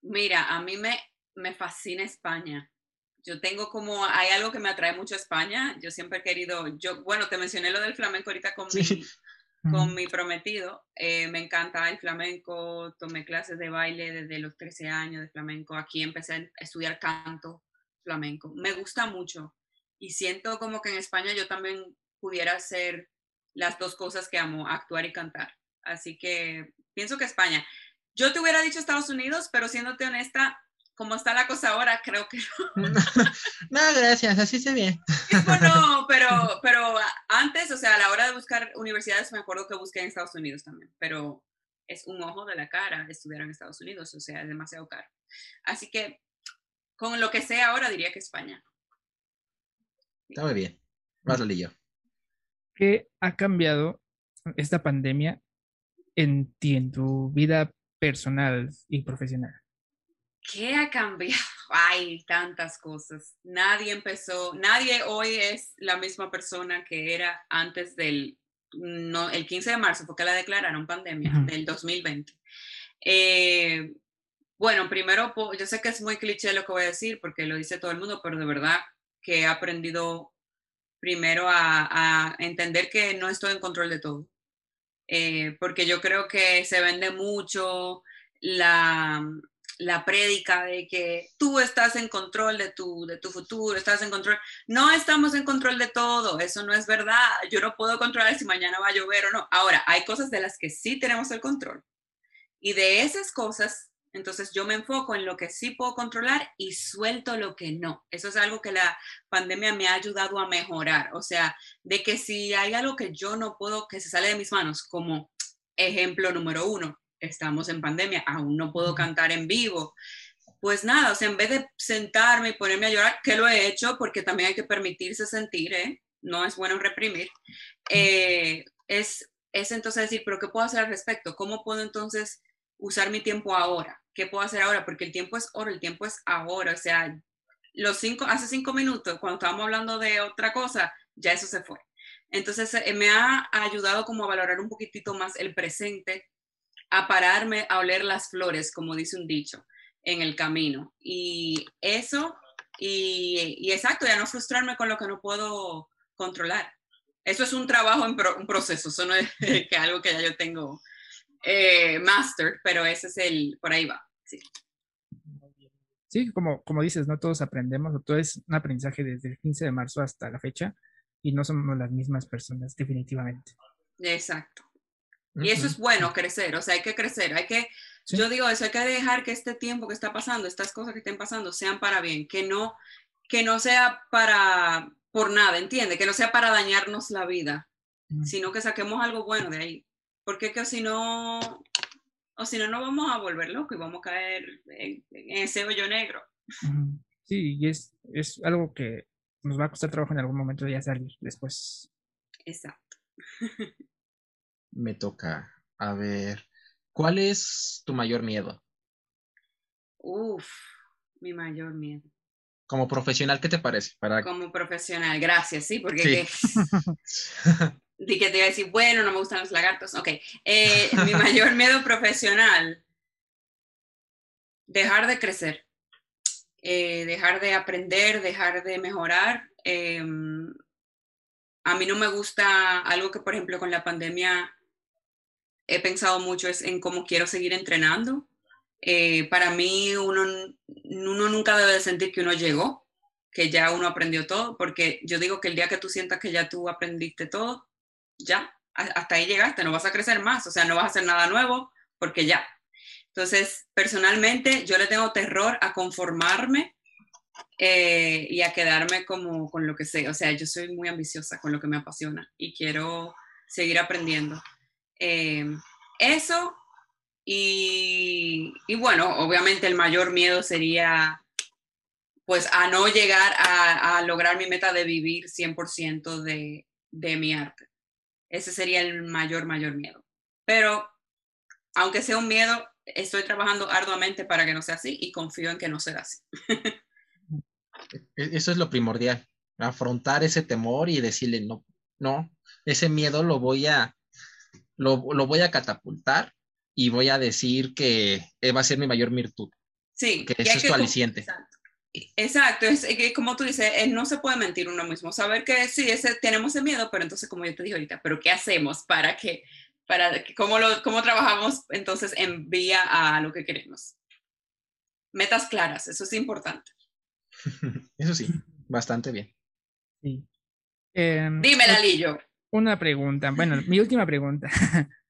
mira, a mí me, me fascina España. Yo tengo como, hay algo que me atrae mucho a España. Yo siempre he querido, yo, bueno, te mencioné lo del flamenco ahorita con con mi prometido. Eh, me encanta el flamenco, tomé clases de baile desde los 13 años de flamenco. Aquí empecé a estudiar canto flamenco. Me gusta mucho y siento como que en España yo también pudiera hacer las dos cosas que amo, actuar y cantar. Así que pienso que España. Yo te hubiera dicho Estados Unidos, pero siéndote honesta, como está la cosa ahora, creo que [laughs] no. no, gracias, así se ve. No, [laughs] pero, pero antes, o sea, a la hora de buscar universidades, me acuerdo que busqué en Estados Unidos también, pero es un ojo de la cara estudiar en Estados Unidos, o sea, es demasiado caro. Así que, con lo que sé ahora, diría que España. Está muy bien. Más yo. ¿Qué ha cambiado esta pandemia en ti, en tu vida personal y profesional? ¿Qué ha cambiado? [laughs] Hay tantas cosas. Nadie empezó, nadie hoy es la misma persona que era antes del, no, el 15 de marzo, porque la declararon pandemia, del 2020. Eh, bueno, primero, yo sé que es muy cliché lo que voy a decir, porque lo dice todo el mundo, pero de verdad que he aprendido primero a, entender que no estoy en control de todo. Eh, porque yo creo que se vende mucho la, la prédica de que tú estás en control de tu, de tu futuro, estás en control. No estamos en control de todo, eso no es verdad. Yo no puedo controlar si mañana va a llover o no. Ahora, hay cosas de las que sí tenemos el control. Y de esas cosas, entonces yo me enfoco en lo que sí puedo controlar y suelto lo que no. Eso es algo que la pandemia me ha ayudado a mejorar. O sea, de que si hay algo que yo no puedo, que se sale de mis manos, como ejemplo número uno, estamos en pandemia, aún no puedo cantar en vivo. Pues nada, o sea, en vez de sentarme y ponerme a llorar, que lo he hecho porque también hay que permitirse sentir, ¿eh? no es bueno reprimir, eh, es, es entonces decir, pero ¿qué puedo hacer al respecto? ¿Cómo puedo entonces usar mi tiempo ahora? ¿Qué puedo hacer ahora? Porque el tiempo es oro, el tiempo es ahora, o sea, los cinco, hace cinco minutos, cuando estábamos hablando de otra cosa, ya eso se fue. Entonces, eh, me ha ayudado como a valorar un poquitito más el presente, a pararme a oler las flores, como dice un dicho, en el camino. Y eso, y, exacto, ya no frustrarme con lo que no puedo controlar. Eso es un trabajo en un proceso, eso no es [laughs] que algo que ya yo tengo eh, master, pero ese es el, por ahí va. Sí. Sí, como, como dices, no todos aprendemos, todo es un aprendizaje desde el 15 de marzo hasta la fecha y no somos las mismas personas, definitivamente. Exacto. Y eso es bueno, crecer, o sea, hay que crecer, hay que, yo digo eso, hay que dejar que este tiempo que está pasando, estas cosas que estén pasando, sean para bien, que no, que no sea para, por nada, ¿entiende? Que no sea para dañarnos la vida, sino que saquemos algo bueno de ahí. Porque que si no, o si no, no vamos a volver locos y vamos a caer en, ese hoyo negro. Sí, y es, es algo que nos va a costar trabajo en algún momento ya salir después. Exacto. me toca. A ver, ¿cuál es tu mayor miedo? Uf, mi mayor miedo. Como profesional, ¿qué te parece? Para... Como profesional, gracias, sí, porque sí. que, [laughs] [laughs] que te iba a decir, bueno, no me gustan los lagartos. Ok, eh, mi [laughs] mayor miedo profesional, dejar de crecer. eh, dejar de aprender, dejar de mejorar. Em, a mí no me gusta algo que, por ejemplo, con la pandemia he pensado mucho es en cómo quiero seguir entrenando. Eh, para mí, uno, uno nunca debe sentir que uno llegó, que ya uno aprendió todo, porque yo digo que el día que tú sientas que ya tú aprendiste todo, ya, hasta ahí llegaste, no vas a crecer más, o sea, no vas a hacer nada nuevo, porque ya. Entonces, personalmente, yo le tengo terror a conformarme eh, y a quedarme como con lo que sé. O sea, yo soy muy ambiciosa con lo que me apasiona y quiero seguir aprendiendo. Eh, eso y, bueno, obviamente el mayor miedo sería pues a no llegar a, lograr mi meta de vivir 100% de, de mi arte. Ese sería el mayor, mayor miedo. Pero aunque sea un miedo, estoy trabajando arduamente para que no sea así y confío en que no será así. [laughs] E-, eso es lo primordial, afrontar ese temor y decirle, no, no, ese miedo lo voy a, lo, voy a catapultar y voy a decir que va a ser mi mayor virtud. Sí. Que eso es tu aliciente. Exacto. Es que como tú dices, eh, no se puede mentir uno mismo, saber que sí, ese, tenemos ese miedo, pero entonces, como yo te dije ahorita, pero ¿qué hacemos para que, para que, cómo, lo, cómo trabajamos entonces en vía a lo que queremos? Metas claras, eso es importante. [laughs] Eso sí, bastante bien. Sí. Dime, Lalillo. Una pregunta, bueno, mi última pregunta. [laughs]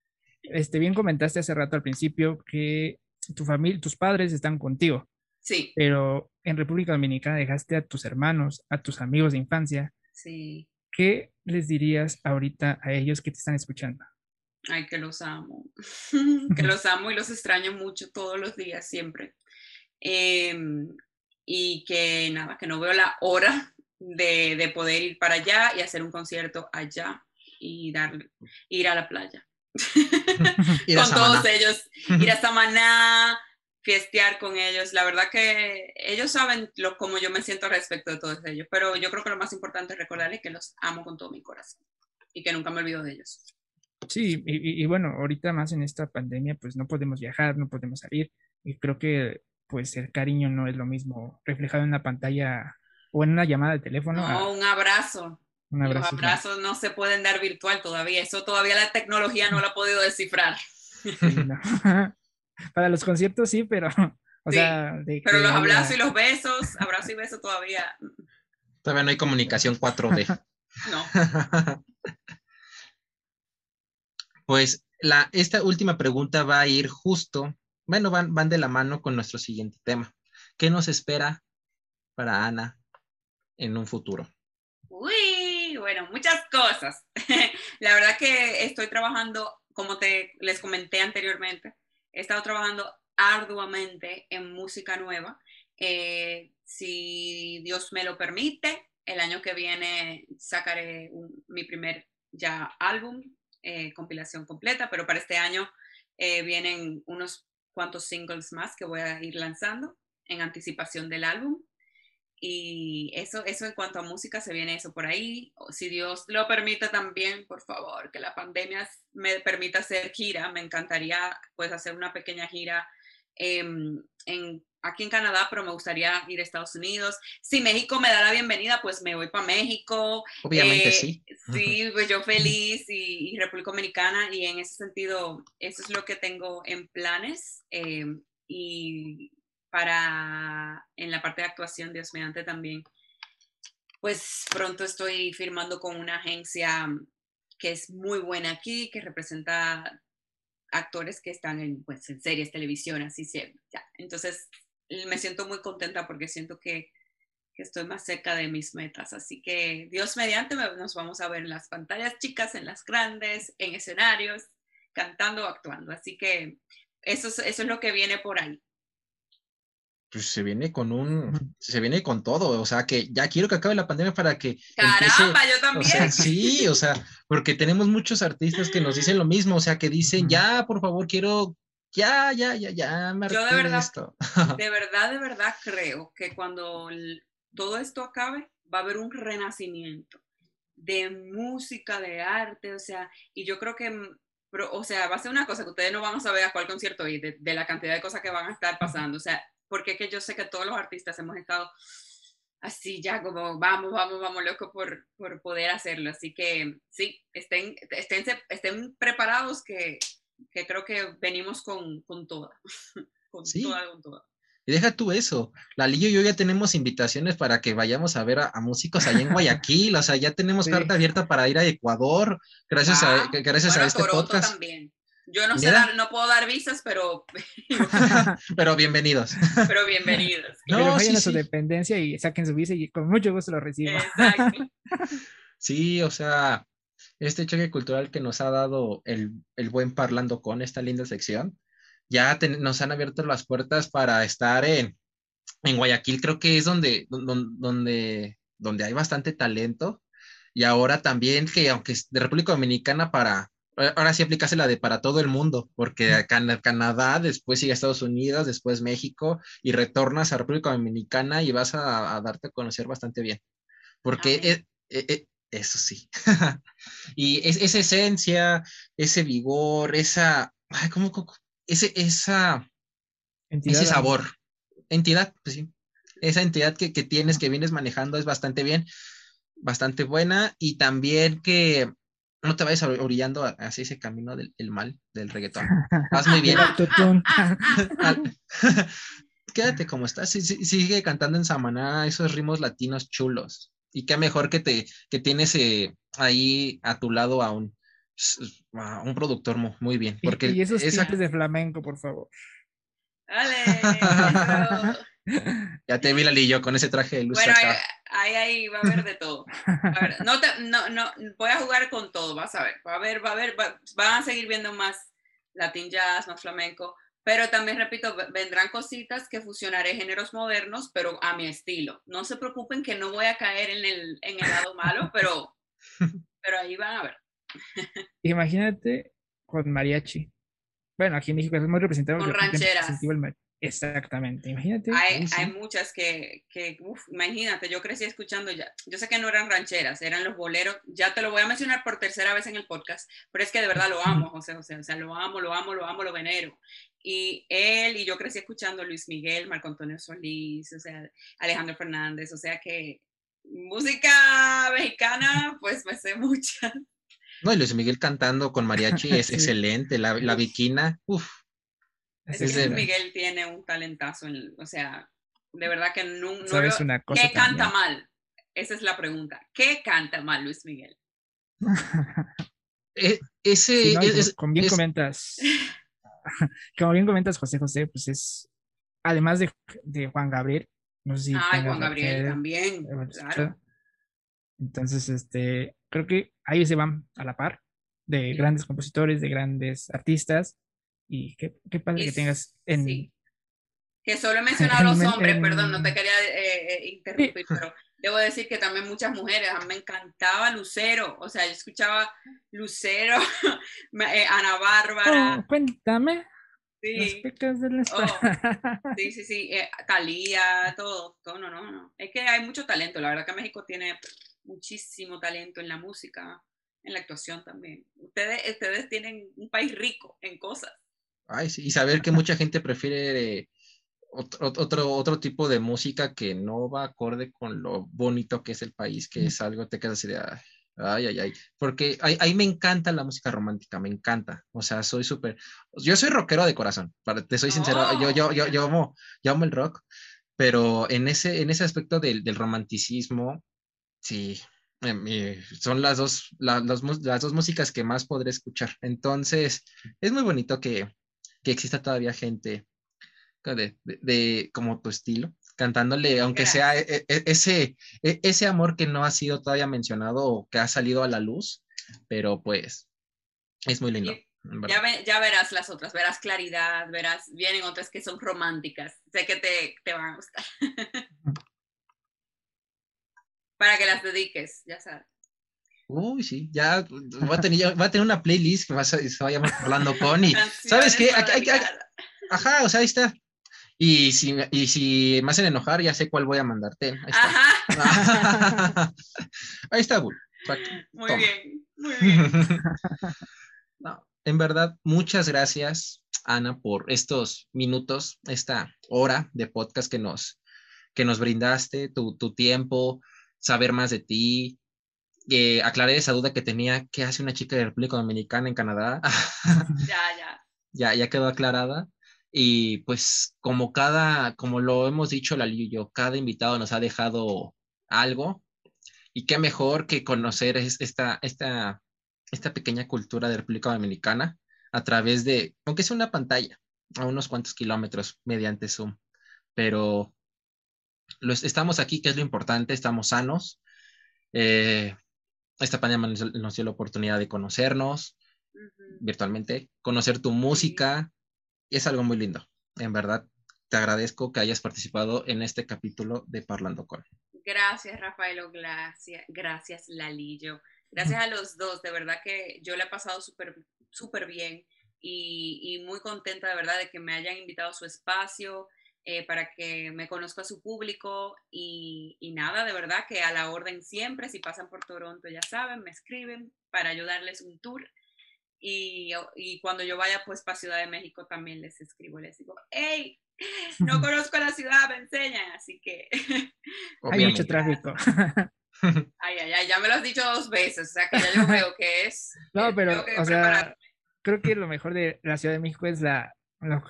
Este, bien comentaste hace rato al principio que tu familia, tus padres están contigo. Sí. Pero en República Dominicana dejaste a tus hermanos, a tus amigos de infancia. Sí. ¿Qué les dirías ahorita a ellos que te están escuchando? Ay, que los amo. [laughs] que los amo y los extraño mucho todos los días, siempre. Eh, y que nada, que no veo la hora de, de, poder ir para allá y hacer un concierto allá y dar, ir a la playa. [laughs] [laughs] con todos ellos, ir a Samaná, fiestear con ellos. La verdad que ellos saben lo, cómo yo me siento respecto de todos ellos, pero yo creo que lo más importante es recordarles que los amo con todo mi corazón y que nunca me olvido de ellos. Sí, y, y, bueno, ahorita más en esta pandemia, pues no podemos viajar, no podemos salir, y creo que pues el cariño no es lo mismo reflejado en una pantalla o en una llamada de teléfono. No, un abrazo. Un abrazo. Los abrazos no se pueden dar virtual todavía, eso todavía la tecnología no lo ha podido descifrar. [laughs] Para los conciertos sí, pero... [laughs] O sea, pero los abrazos y los besos, abrazo y beso todavía. Todavía no hay comunicación 4D. [laughs] no. [laughs] pues la, esta última pregunta va a ir justo bueno, van, van de la mano con nuestro siguiente tema. ¿Qué nos espera para Ana en un futuro? Uy, bueno, muchas cosas. la verdad que estoy trabajando, como te les comenté anteriormente, he estado trabajando arduamente en música nueva. Eh, si Dios me lo permite, el año que viene sacaré mi primer ya álbum, eh, compilación completa, pero para este año eh, vienen unos cuantos singles más que voy a ir lanzando en anticipación del álbum. Y eso, eso en cuanto a música se viene eso por ahí. Si Dios lo permite también, por favor, que la pandemia me permita hacer gira. Me encantaría pues hacer una pequeña gira en aquí en Canadá, pero me gustaría ir a Estados Unidos. Si México me da la bienvenida, pues me voy para México. Obviamente eh, sí. Sí, pues yo [laughs] feliz y, República Dominicana y en ese sentido, eso es lo que tengo en planes. Eh, y para en la parte de actuación, Dios mediante también, pues pronto estoy firmando con una agencia que es muy buena aquí, que representa actores que están en, pues, en series, televisión, así sea. Entonces, me siento muy contenta porque siento que, estoy más cerca de mis metas. Así que Dios mediante nos vamos a ver en las pantallas chicas, en las grandes, en escenarios, cantando o actuando. Así que eso es, eso es lo que viene por ahí. Pues se viene con un, se viene con todo, o sea que ya quiero que acabe la pandemia para que... Caramba, yo también. sí, o sea, porque tenemos muchos artistas que nos dicen lo mismo, o sea, que dicen, ya, por favor, quiero ya, ya, ya, ya, me Yo de verdad, [laughs] de verdad, de verdad creo que cuando todo esto acabe, va a haber un renacimiento de música, de arte, o sea, y yo creo que, mm, o sea, va a ser una cosa que ustedes no van a saber a cuál concierto ir, de, la cantidad de cosas que van a estar pasando, o sea, porque es que yo sé que todos los artistas hemos estado así ya como vamos, vamos, vamos, loco por, por poder hacerlo. Así que sí, estén, estén, estén preparados que, que creo que venimos con, con toda. [laughs] con Sí. toda, con toda. Y deja tú eso, Lalillo y yo ya tenemos invitaciones para que vayamos a ver a, a músicos allá en Guayaquil, o sea, ya tenemos Sí. carta abierta para ir a Ecuador, gracias a, Ah, que- gracias Bueno, a este Toronto podcast. también. Yo no sé dar, no puedo dar visas, pero, [laughs] [laughs] Pero bienvenidos. pero bienvenidos. No, Pero vayan sí, a su sí. dependencia y saquen su visa y con mucho gusto lo recibo. Exacto. [laughs] Sí, o sea, este choque cultural que nos ha dado el, el buen Parlando con esta linda sección, ya ten- nos han abierto las puertas para estar en, en Guayaquil, creo que es donde, don- donde, donde hay bastante talento. Y ahora también que, aunque es de República Dominicana, para, ahora sí aplicase la de para todo el mundo, porque en Canadá, después sigue Estados Unidos, después México, y retornas a República Dominicana y vas a, a darte a conocer bastante bien. Porque Amén. e- e- e- eso sí. [laughs] y es, esa esencia, ese vigor, esa, ay, ¿cómo, cómo? ese, esa, Entidad, ese sabor, entidad, pues sí, esa entidad que, que tienes, que vienes manejando es bastante bien, bastante buena y también que no te vayas or- orillando hacia ese camino del el mal del reggaetón. [laughs] Vas muy bien. [laughs] [laughs] Quédate como estás, sí- sí- sigue cantando en Samaná esos ritmos latinos chulos. Y qué mejor que te que tienes eh, ahí a tu lado a un, a un productor mu- muy bien. Y- Porque y esos esa- de flamenco, por favor. Dale. eso. ya te vi Lalillo con ese traje de luz Bueno, acá. Ahí, ahí va a haber de todo. A ver, no, te- no, no, voy a jugar con todo, vas a ver. Va a ver, va a ver, va- van a seguir viendo más latin jazz, más flamenco. Pero también, repito, vendrán cositas que fusionaré géneros modernos, pero a mi estilo. No se preocupen que no voy a caer en el, en el lado malo, [laughs] pero, pero ahí van a ver. Imagínate con mariachi. Bueno, aquí en México es muy representado. Con rancheras. el Exactamente, imagínate. Hay, sí. hay muchas que, que uf, imagínate, yo crecí escuchando ya, yo sé que no eran rancheras, eran los boleros, ya te lo voy a mencionar por tercera vez en el podcast, pero es que de verdad lo amo, José José, o sea, lo amo, lo amo, lo amo, lo venero. Y él y yo crecí escuchando Luis Miguel, Marco Antonio Solís, o sea, Alejandro Fernández, o sea que música mexicana, pues me sé mucha. No, y Luis Miguel cantando con mariachi es [laughs] Sí. excelente. La, la viquina, uff, Es que es Miguel tiene un talentazo, en- o sea, de verdad que no, no ¿Sabes lo- una cosa? ¿Qué canta también? mal? Esa es la pregunta. ¿Qué canta mal Luis Miguel? [laughs] e- ese Sí, no, es- como, es- como bien es- comentas, [laughs] como bien comentas, José José, pues es, además de, de Juan Gabriel, no sé si Ay, Juan Gabriel que- también, claro. Entonces, este, creo que ahí se van a la par de Sí. grandes compositores, de grandes artistas, y qué, qué padre que tengas en... sí. Que solo he [laughs] mencionado a los En- hombres, en- perdón, no te quería eh, eh, interrumpir, pero debo decir que también muchas mujeres, a mí me encantaba Lucero, o sea, yo escuchaba Lucero, [laughs] eh, Ana Bárbara, Oh, cuéntame sí, de Oh. [laughs] sí, sí, sí, eh, Thalía, todo, todo, no, no, no, es que hay mucho talento, la verdad que México tiene muchísimo talento en la música, en la actuación también. Ustedes, ustedes tienen un país rico en cosas. Ay, sí, y saber que mucha gente prefiere otro, otro, otro tipo de música que no va acorde con lo bonito que es el país, que es algo, te quedas así de, ay, ay, ay, porque ahí, me encanta la música romántica, me encanta, o sea, soy súper, yo soy rockero de corazón, para, te soy sincero, yo, yo, yo, yo, amo, yo amo el rock, pero en ese, en ese aspecto del, del romanticismo, sí, eh, son las dos, la- las mus- las dos músicas que más podré escuchar, entonces es muy bonito que que exista todavía gente de, de- de como tu estilo, cantándole, aunque sea e- e- ese, e- ese amor que no ha sido todavía mencionado o que ha salido a la luz, pero pues es muy lindo. Ya, ve- ya verás las otras, verás claridad, verás, vienen otras que son románticas. Sé que te, te van a gustar. [laughs] Para que las dediques, ya sabes. Uy, sí, ya va a tener, ya va a tener una playlist que vas a, se hablando con y, ¿sabes qué? Dedicar. ajá, o sea, ahí está. Y si, y si me hacen enojar, ya sé cuál voy a mandarte. Ahí está. Ajá, [laughs] Ahí está, Bull. Muy Toma. bien, muy bien. [laughs] No, en verdad, muchas gracias. Ana, por estos minutos, esta hora de podcast que nos, que nos brindaste, tu, tu tiempo, saber más de ti. Eh, aclaré esa duda que tenía, ¿qué hace una chica de República Dominicana en Canadá? [laughs] ya, ya. [laughs] Ya, ya quedó aclarada. Y pues como cada, como lo hemos dicho la y yo, cada invitado nos ha dejado algo. Y qué mejor que conocer esta, esta, esta pequeña cultura de República Dominicana a través de, aunque sea una pantalla, a unos cuantos kilómetros mediante Zoom. Pero estamos aquí, que es lo importante, estamos sanos. Eh, esta pandemia nos, dio la oportunidad de conocernos virtualmente, conocer tu música, es algo muy lindo. En verdad, te agradezco que hayas participado en este capítulo de Parlando con. Gracias, Rafaelo. Gracias, gracias, Lalillo. Gracias a los dos. De verdad que yo le he pasado súper, súper bien y, muy contenta de verdad de que me hayan invitado a su espacio. Eh, para que me conozca su público y, y, nada, de verdad que a la orden siempre, si pasan por Toronto ya saben, me escriben para ayudarles un tour y, y, cuando yo vaya pues para Ciudad de México también les escribo, les digo, hey, no [laughs] conozco la ciudad, me enseñan, así que... [laughs] [laughs] Hay mucho tráfico. Ay, ay, ay, ya me lo has dicho dos veces, o sea que ya yo veo que es... No, pero, o sea, creo que lo mejor de la Ciudad de México es la,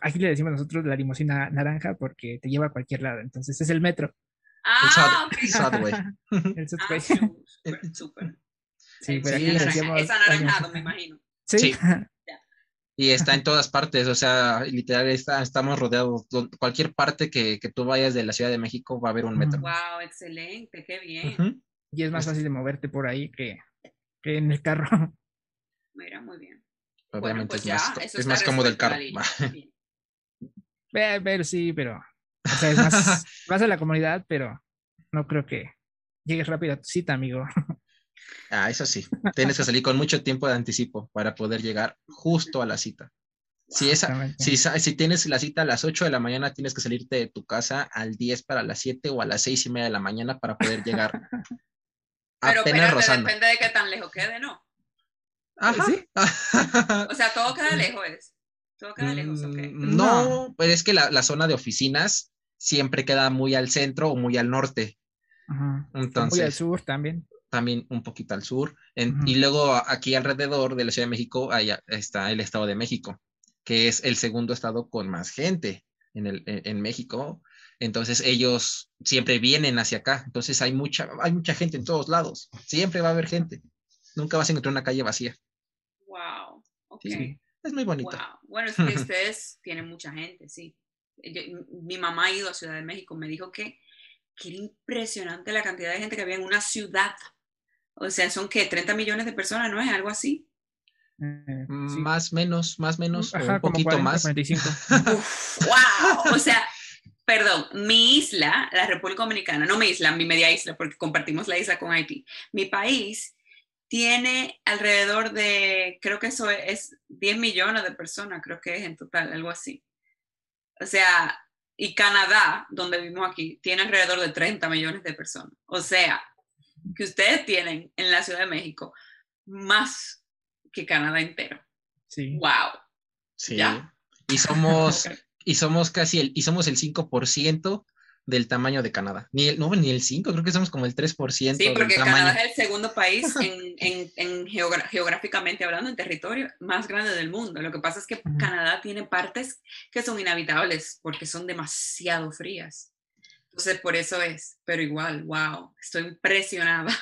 aquí le decimos nosotros la limusina naranja porque te lleva a cualquier lado, entonces es el metro. Ah, el, subway. el subway. [laughs] Ah, súper, Sí, pero aquí es anaranjado, me imagino. Sí. [laughs] Y está en todas partes, o sea, literal está, estamos rodeados. Cualquier parte que, que, tú vayas de la Ciudad de México va a haber un metro. Wow, excelente, qué bien. Y es más fácil de moverte por ahí que, que en el carro. Mira, muy bien. Obviamente pues es, más, es más cómodo el carro. pero [laughs] sí, pero. O sea, es más, [laughs] vas a la comunidad, pero no creo que llegues rápido a tu cita, amigo. Ah, eso sí. [laughs] Tienes que salir con mucho tiempo de anticipo para poder llegar justo a la cita. Si, esa, si, si tienes la cita a las 8 de la mañana, tienes que salirte de tu casa al 10 para las 7 o a las 6 y media de la mañana para poder llegar. Pero apenas rozando. depende de qué tan lejos quede, ¿no? Ajá. ¿Sí? [laughs] o sea, todo queda lejos. Todo queda lejos, mm, No, pues es que la, la, zona de oficinas siempre queda muy al centro o muy al norte. Ajá. Entonces, muy al sur también también un poquito al sur. Y luego aquí alrededor de la Ciudad de México está el Estado de México, que es el segundo estado con más gente en, el, en, México. Entonces ellos siempre vienen hacia acá. Entonces hay mucha, hay mucha gente en todos lados. Siempre va a haber gente. Nunca vas a encontrar una calle vacía. Wow. Sí, es muy bonito. Bueno, es [laughs] que ustedes tienen mucha gente, sí. mi mamá ha ido a Ciudad de México, me dijo que, que era impresionante la cantidad de gente que había en una ciudad o sea, son que 30 millones de personas, ¿no es algo así? Eh, más menos, más menos, un poquito más. 45. [laughs] wow, o sea, perdón, mi isla, la República Dominicana, no mi isla, mi media isla, porque compartimos la isla con Haití. Mi país tiene alrededor de, creo que eso es 10 millones de personas, creo que es en total, algo así. O sea, y Canadá, donde vivimos aquí, tiene alrededor de 30 millones de personas. O sea, que ustedes tienen en la Ciudad de México más que Canadá entero. Sí. Wow. Sí. Y somos, [laughs] y somos casi el, y somos el 5% del tamaño de Canadá. Ni el, no, ni el 5, creo que somos como el 3%. Sí, porque Canadá es el segundo país [laughs] en, en, geográficamente hablando, en territorio más grande del mundo. Lo que pasa es que Canadá tiene partes que son inhabitables porque son demasiado frías. Entonces, por eso es, pero igual, wow, estoy impresionada.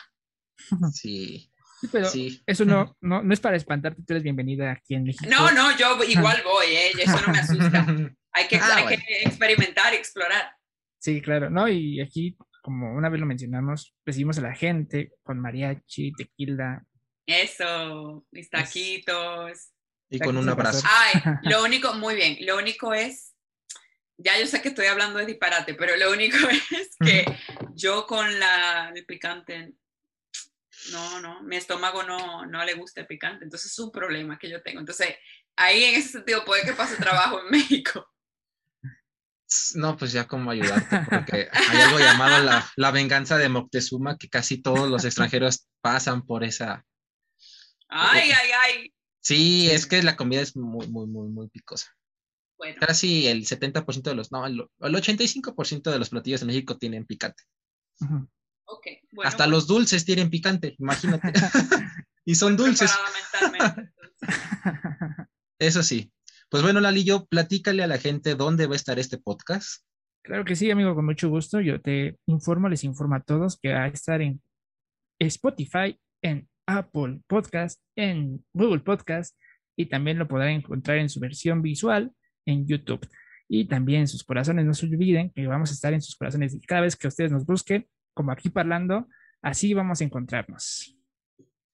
Sí. pero eso no, no, no, es para espantarte, tú eres bienvenida aquí en México. No, no, yo igual voy, ¿eh? eso no me asusta. [laughs] Hay que, ah, hay que experimentar y explorar. Sí, claro, ¿no? Y aquí, como una vez lo mencionamos, recibimos a la gente con mariachi, tequila. Eso, mis taquitos. Y con un abrazo. Ay, [laughs] lo único, muy bien, lo único es ya yo sé que estoy hablando de disparate, pero lo único [laughs] es que yo con la, el picante, no, no, mi estómago no, no le gusta el picante, entonces es un problema que yo tengo. Entonces, ahí en ese sentido puede que pase trabajo en [laughs] México. No, pues ya como ayudarte, porque hay algo llamado la, la venganza de Moctezuma, que casi todos los extranjeros pasan por esa. Ay, ay, ay. Sí, es que la comida es muy, muy, muy, muy picosa. casi el 70% de los, no, el, 85% de los platillos en México tienen picante. Hasta los dulces tienen picante, imagínate. [laughs] y son dulces. Eso sí. Pues bueno, Lalillo, platícale a la gente dónde va a estar este podcast. Claro que sí, amigo, con mucho gusto. Yo te informo, les informo a todos que va a estar en Spotify, en Apple Podcast, en Google Podcast y también lo podrán encontrar en su versión visual en YouTube. Y también sus corazones, no se olviden que vamos a estar en sus corazones y cada vez que ustedes nos busquen, como aquí parlando, así vamos a encontrarnos.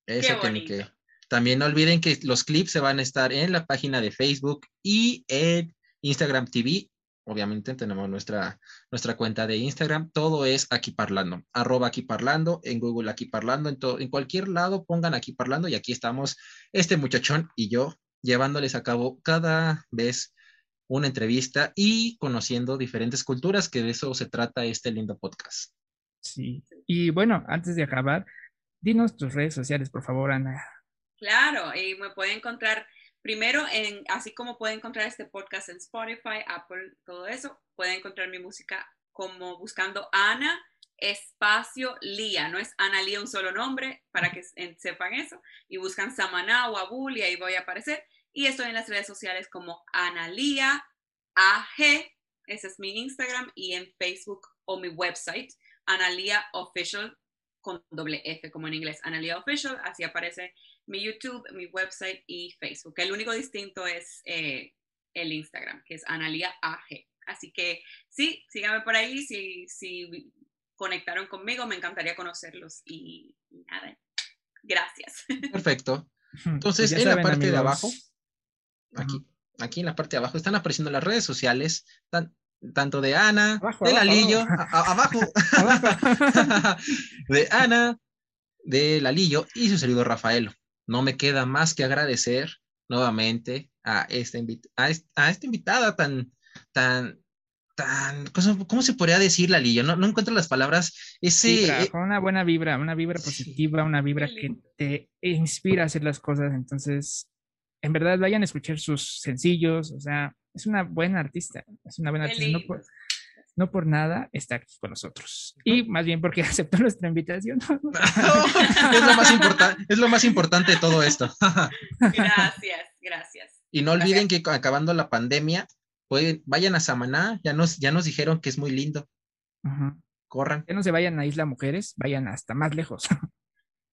Eso tiene que. También no olviden que los clips se van a estar en la página de Facebook y en Instagram TV obviamente tenemos nuestra, nuestra cuenta de Instagram, todo es aquí parlando, arroba aquí parlando, en Google aquí parlando, en, en cualquier lado pongan aquí parlando y aquí estamos este muchachón y yo llevándoles a cabo cada vez una entrevista y conociendo diferentes culturas, que de eso se trata este lindo podcast. Sí, y bueno, antes de acabar, dinos tus redes sociales, por favor, Ana. Claro, y me pueden encontrar Primero, en, así como pueden encontrar este podcast en Spotify, Apple, todo eso, pueden encontrar mi música como buscando Ana espacio Lía, no es Ana Lía un solo nombre, para que sepan eso, y buscan Samaná o Abul y ahí voy a aparecer. Y estoy en las redes sociales como Analía AG, ese es mi Instagram, y en Facebook o mi website, Analía Official, con doble F como en inglés, Analía Official, así aparece mi YouTube, mi website y Facebook. El único distinto es eh, el Instagram, que es Analia AG. Así que sí, síganme por ahí. Si, si conectaron conmigo, me encantaría conocerlos. Y, nada, gracias. [laughs] Perfecto. [laughs] Entonces, pues en la parte de abajo, aquí, aquí en la parte de abajo, están apareciendo las redes sociales, tanto de Ana, de Lalillo, abajo, [laughs] de Ana, de Lalillo y su servidor Rafaelo no me queda más que agradecer nuevamente a esta, a esta, invitada tan, tan, tan, ¿cómo, se podría decir, Lalillo? No, no encuentro las palabras. Ese, eh, una buena vibra, una vibra positiva, una vibra que te inspira a hacer las cosas. Entonces, en verdad, vayan a escuchar sus sencillos, o sea, es una buena artista, es una buena artista no por nada está aquí con nosotros. Y más bien porque [laughs] aceptó nuestra invitación. [laughs] [laughs] es, lo más importante, es lo más importante de todo esto. gracias, gracias. Y no olviden que acabando la pandemia, vayan a Samaná, ya nos, ya nos dijeron que es muy lindo. Corran. Que no se vayan a Isla Mujeres, vayan hasta más lejos.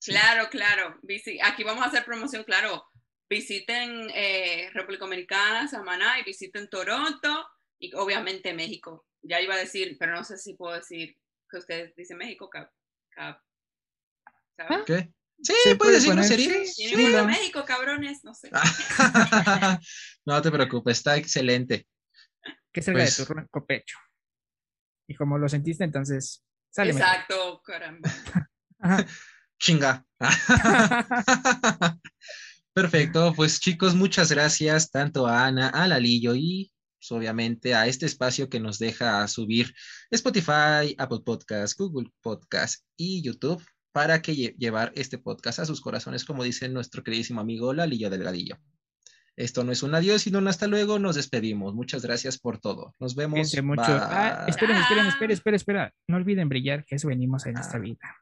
Claro, claro. Aquí vamos a hacer promoción, claro. Visiten eh, República Dominicana, Samaná y visiten Toronto y obviamente México ya iba a decir, pero no sé si puedo decir que ustedes dicen México, cap, ¿Ah? ¿Qué? Sí, puedes decir groserías. Sí, sí, México, cabrones, no sé. [laughs] no te preocupes, está excelente. Que salga de pues tu ronco pecho. Y como lo sentiste, entonces sale. Exacto, caramba. [laughs] Chinga. [laughs] Perfecto, pues chicos, muchas gracias tanto a Ana, a Lalillo y obviamente a este espacio que nos deja subir Spotify, Apple Podcast, Google Podcast y YouTube para que llevar este podcast a sus corazones, como dice nuestro queridísimo amigo Lalillo Delgadillo. Esto no es un adiós, sino un hasta luego. Nos despedimos. Muchas gracias por todo. Nos vemos. Mucho. Ah, esperen, esperen, esperen, esperen, espera. No olviden brillar, que eso venimos en esta ah. vida.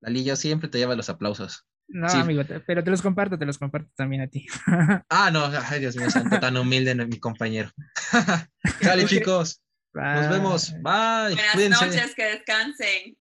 Lalillo siempre te lleva los aplausos. No, amigo, pero te los comparto, te los comparto también a ti. [laughs] ah, no, ay, Dios mío, santo, tan humilde mi compañero. [laughs] Dale, chicos. Nos vemos. Bye. Buenas noches, que descansen.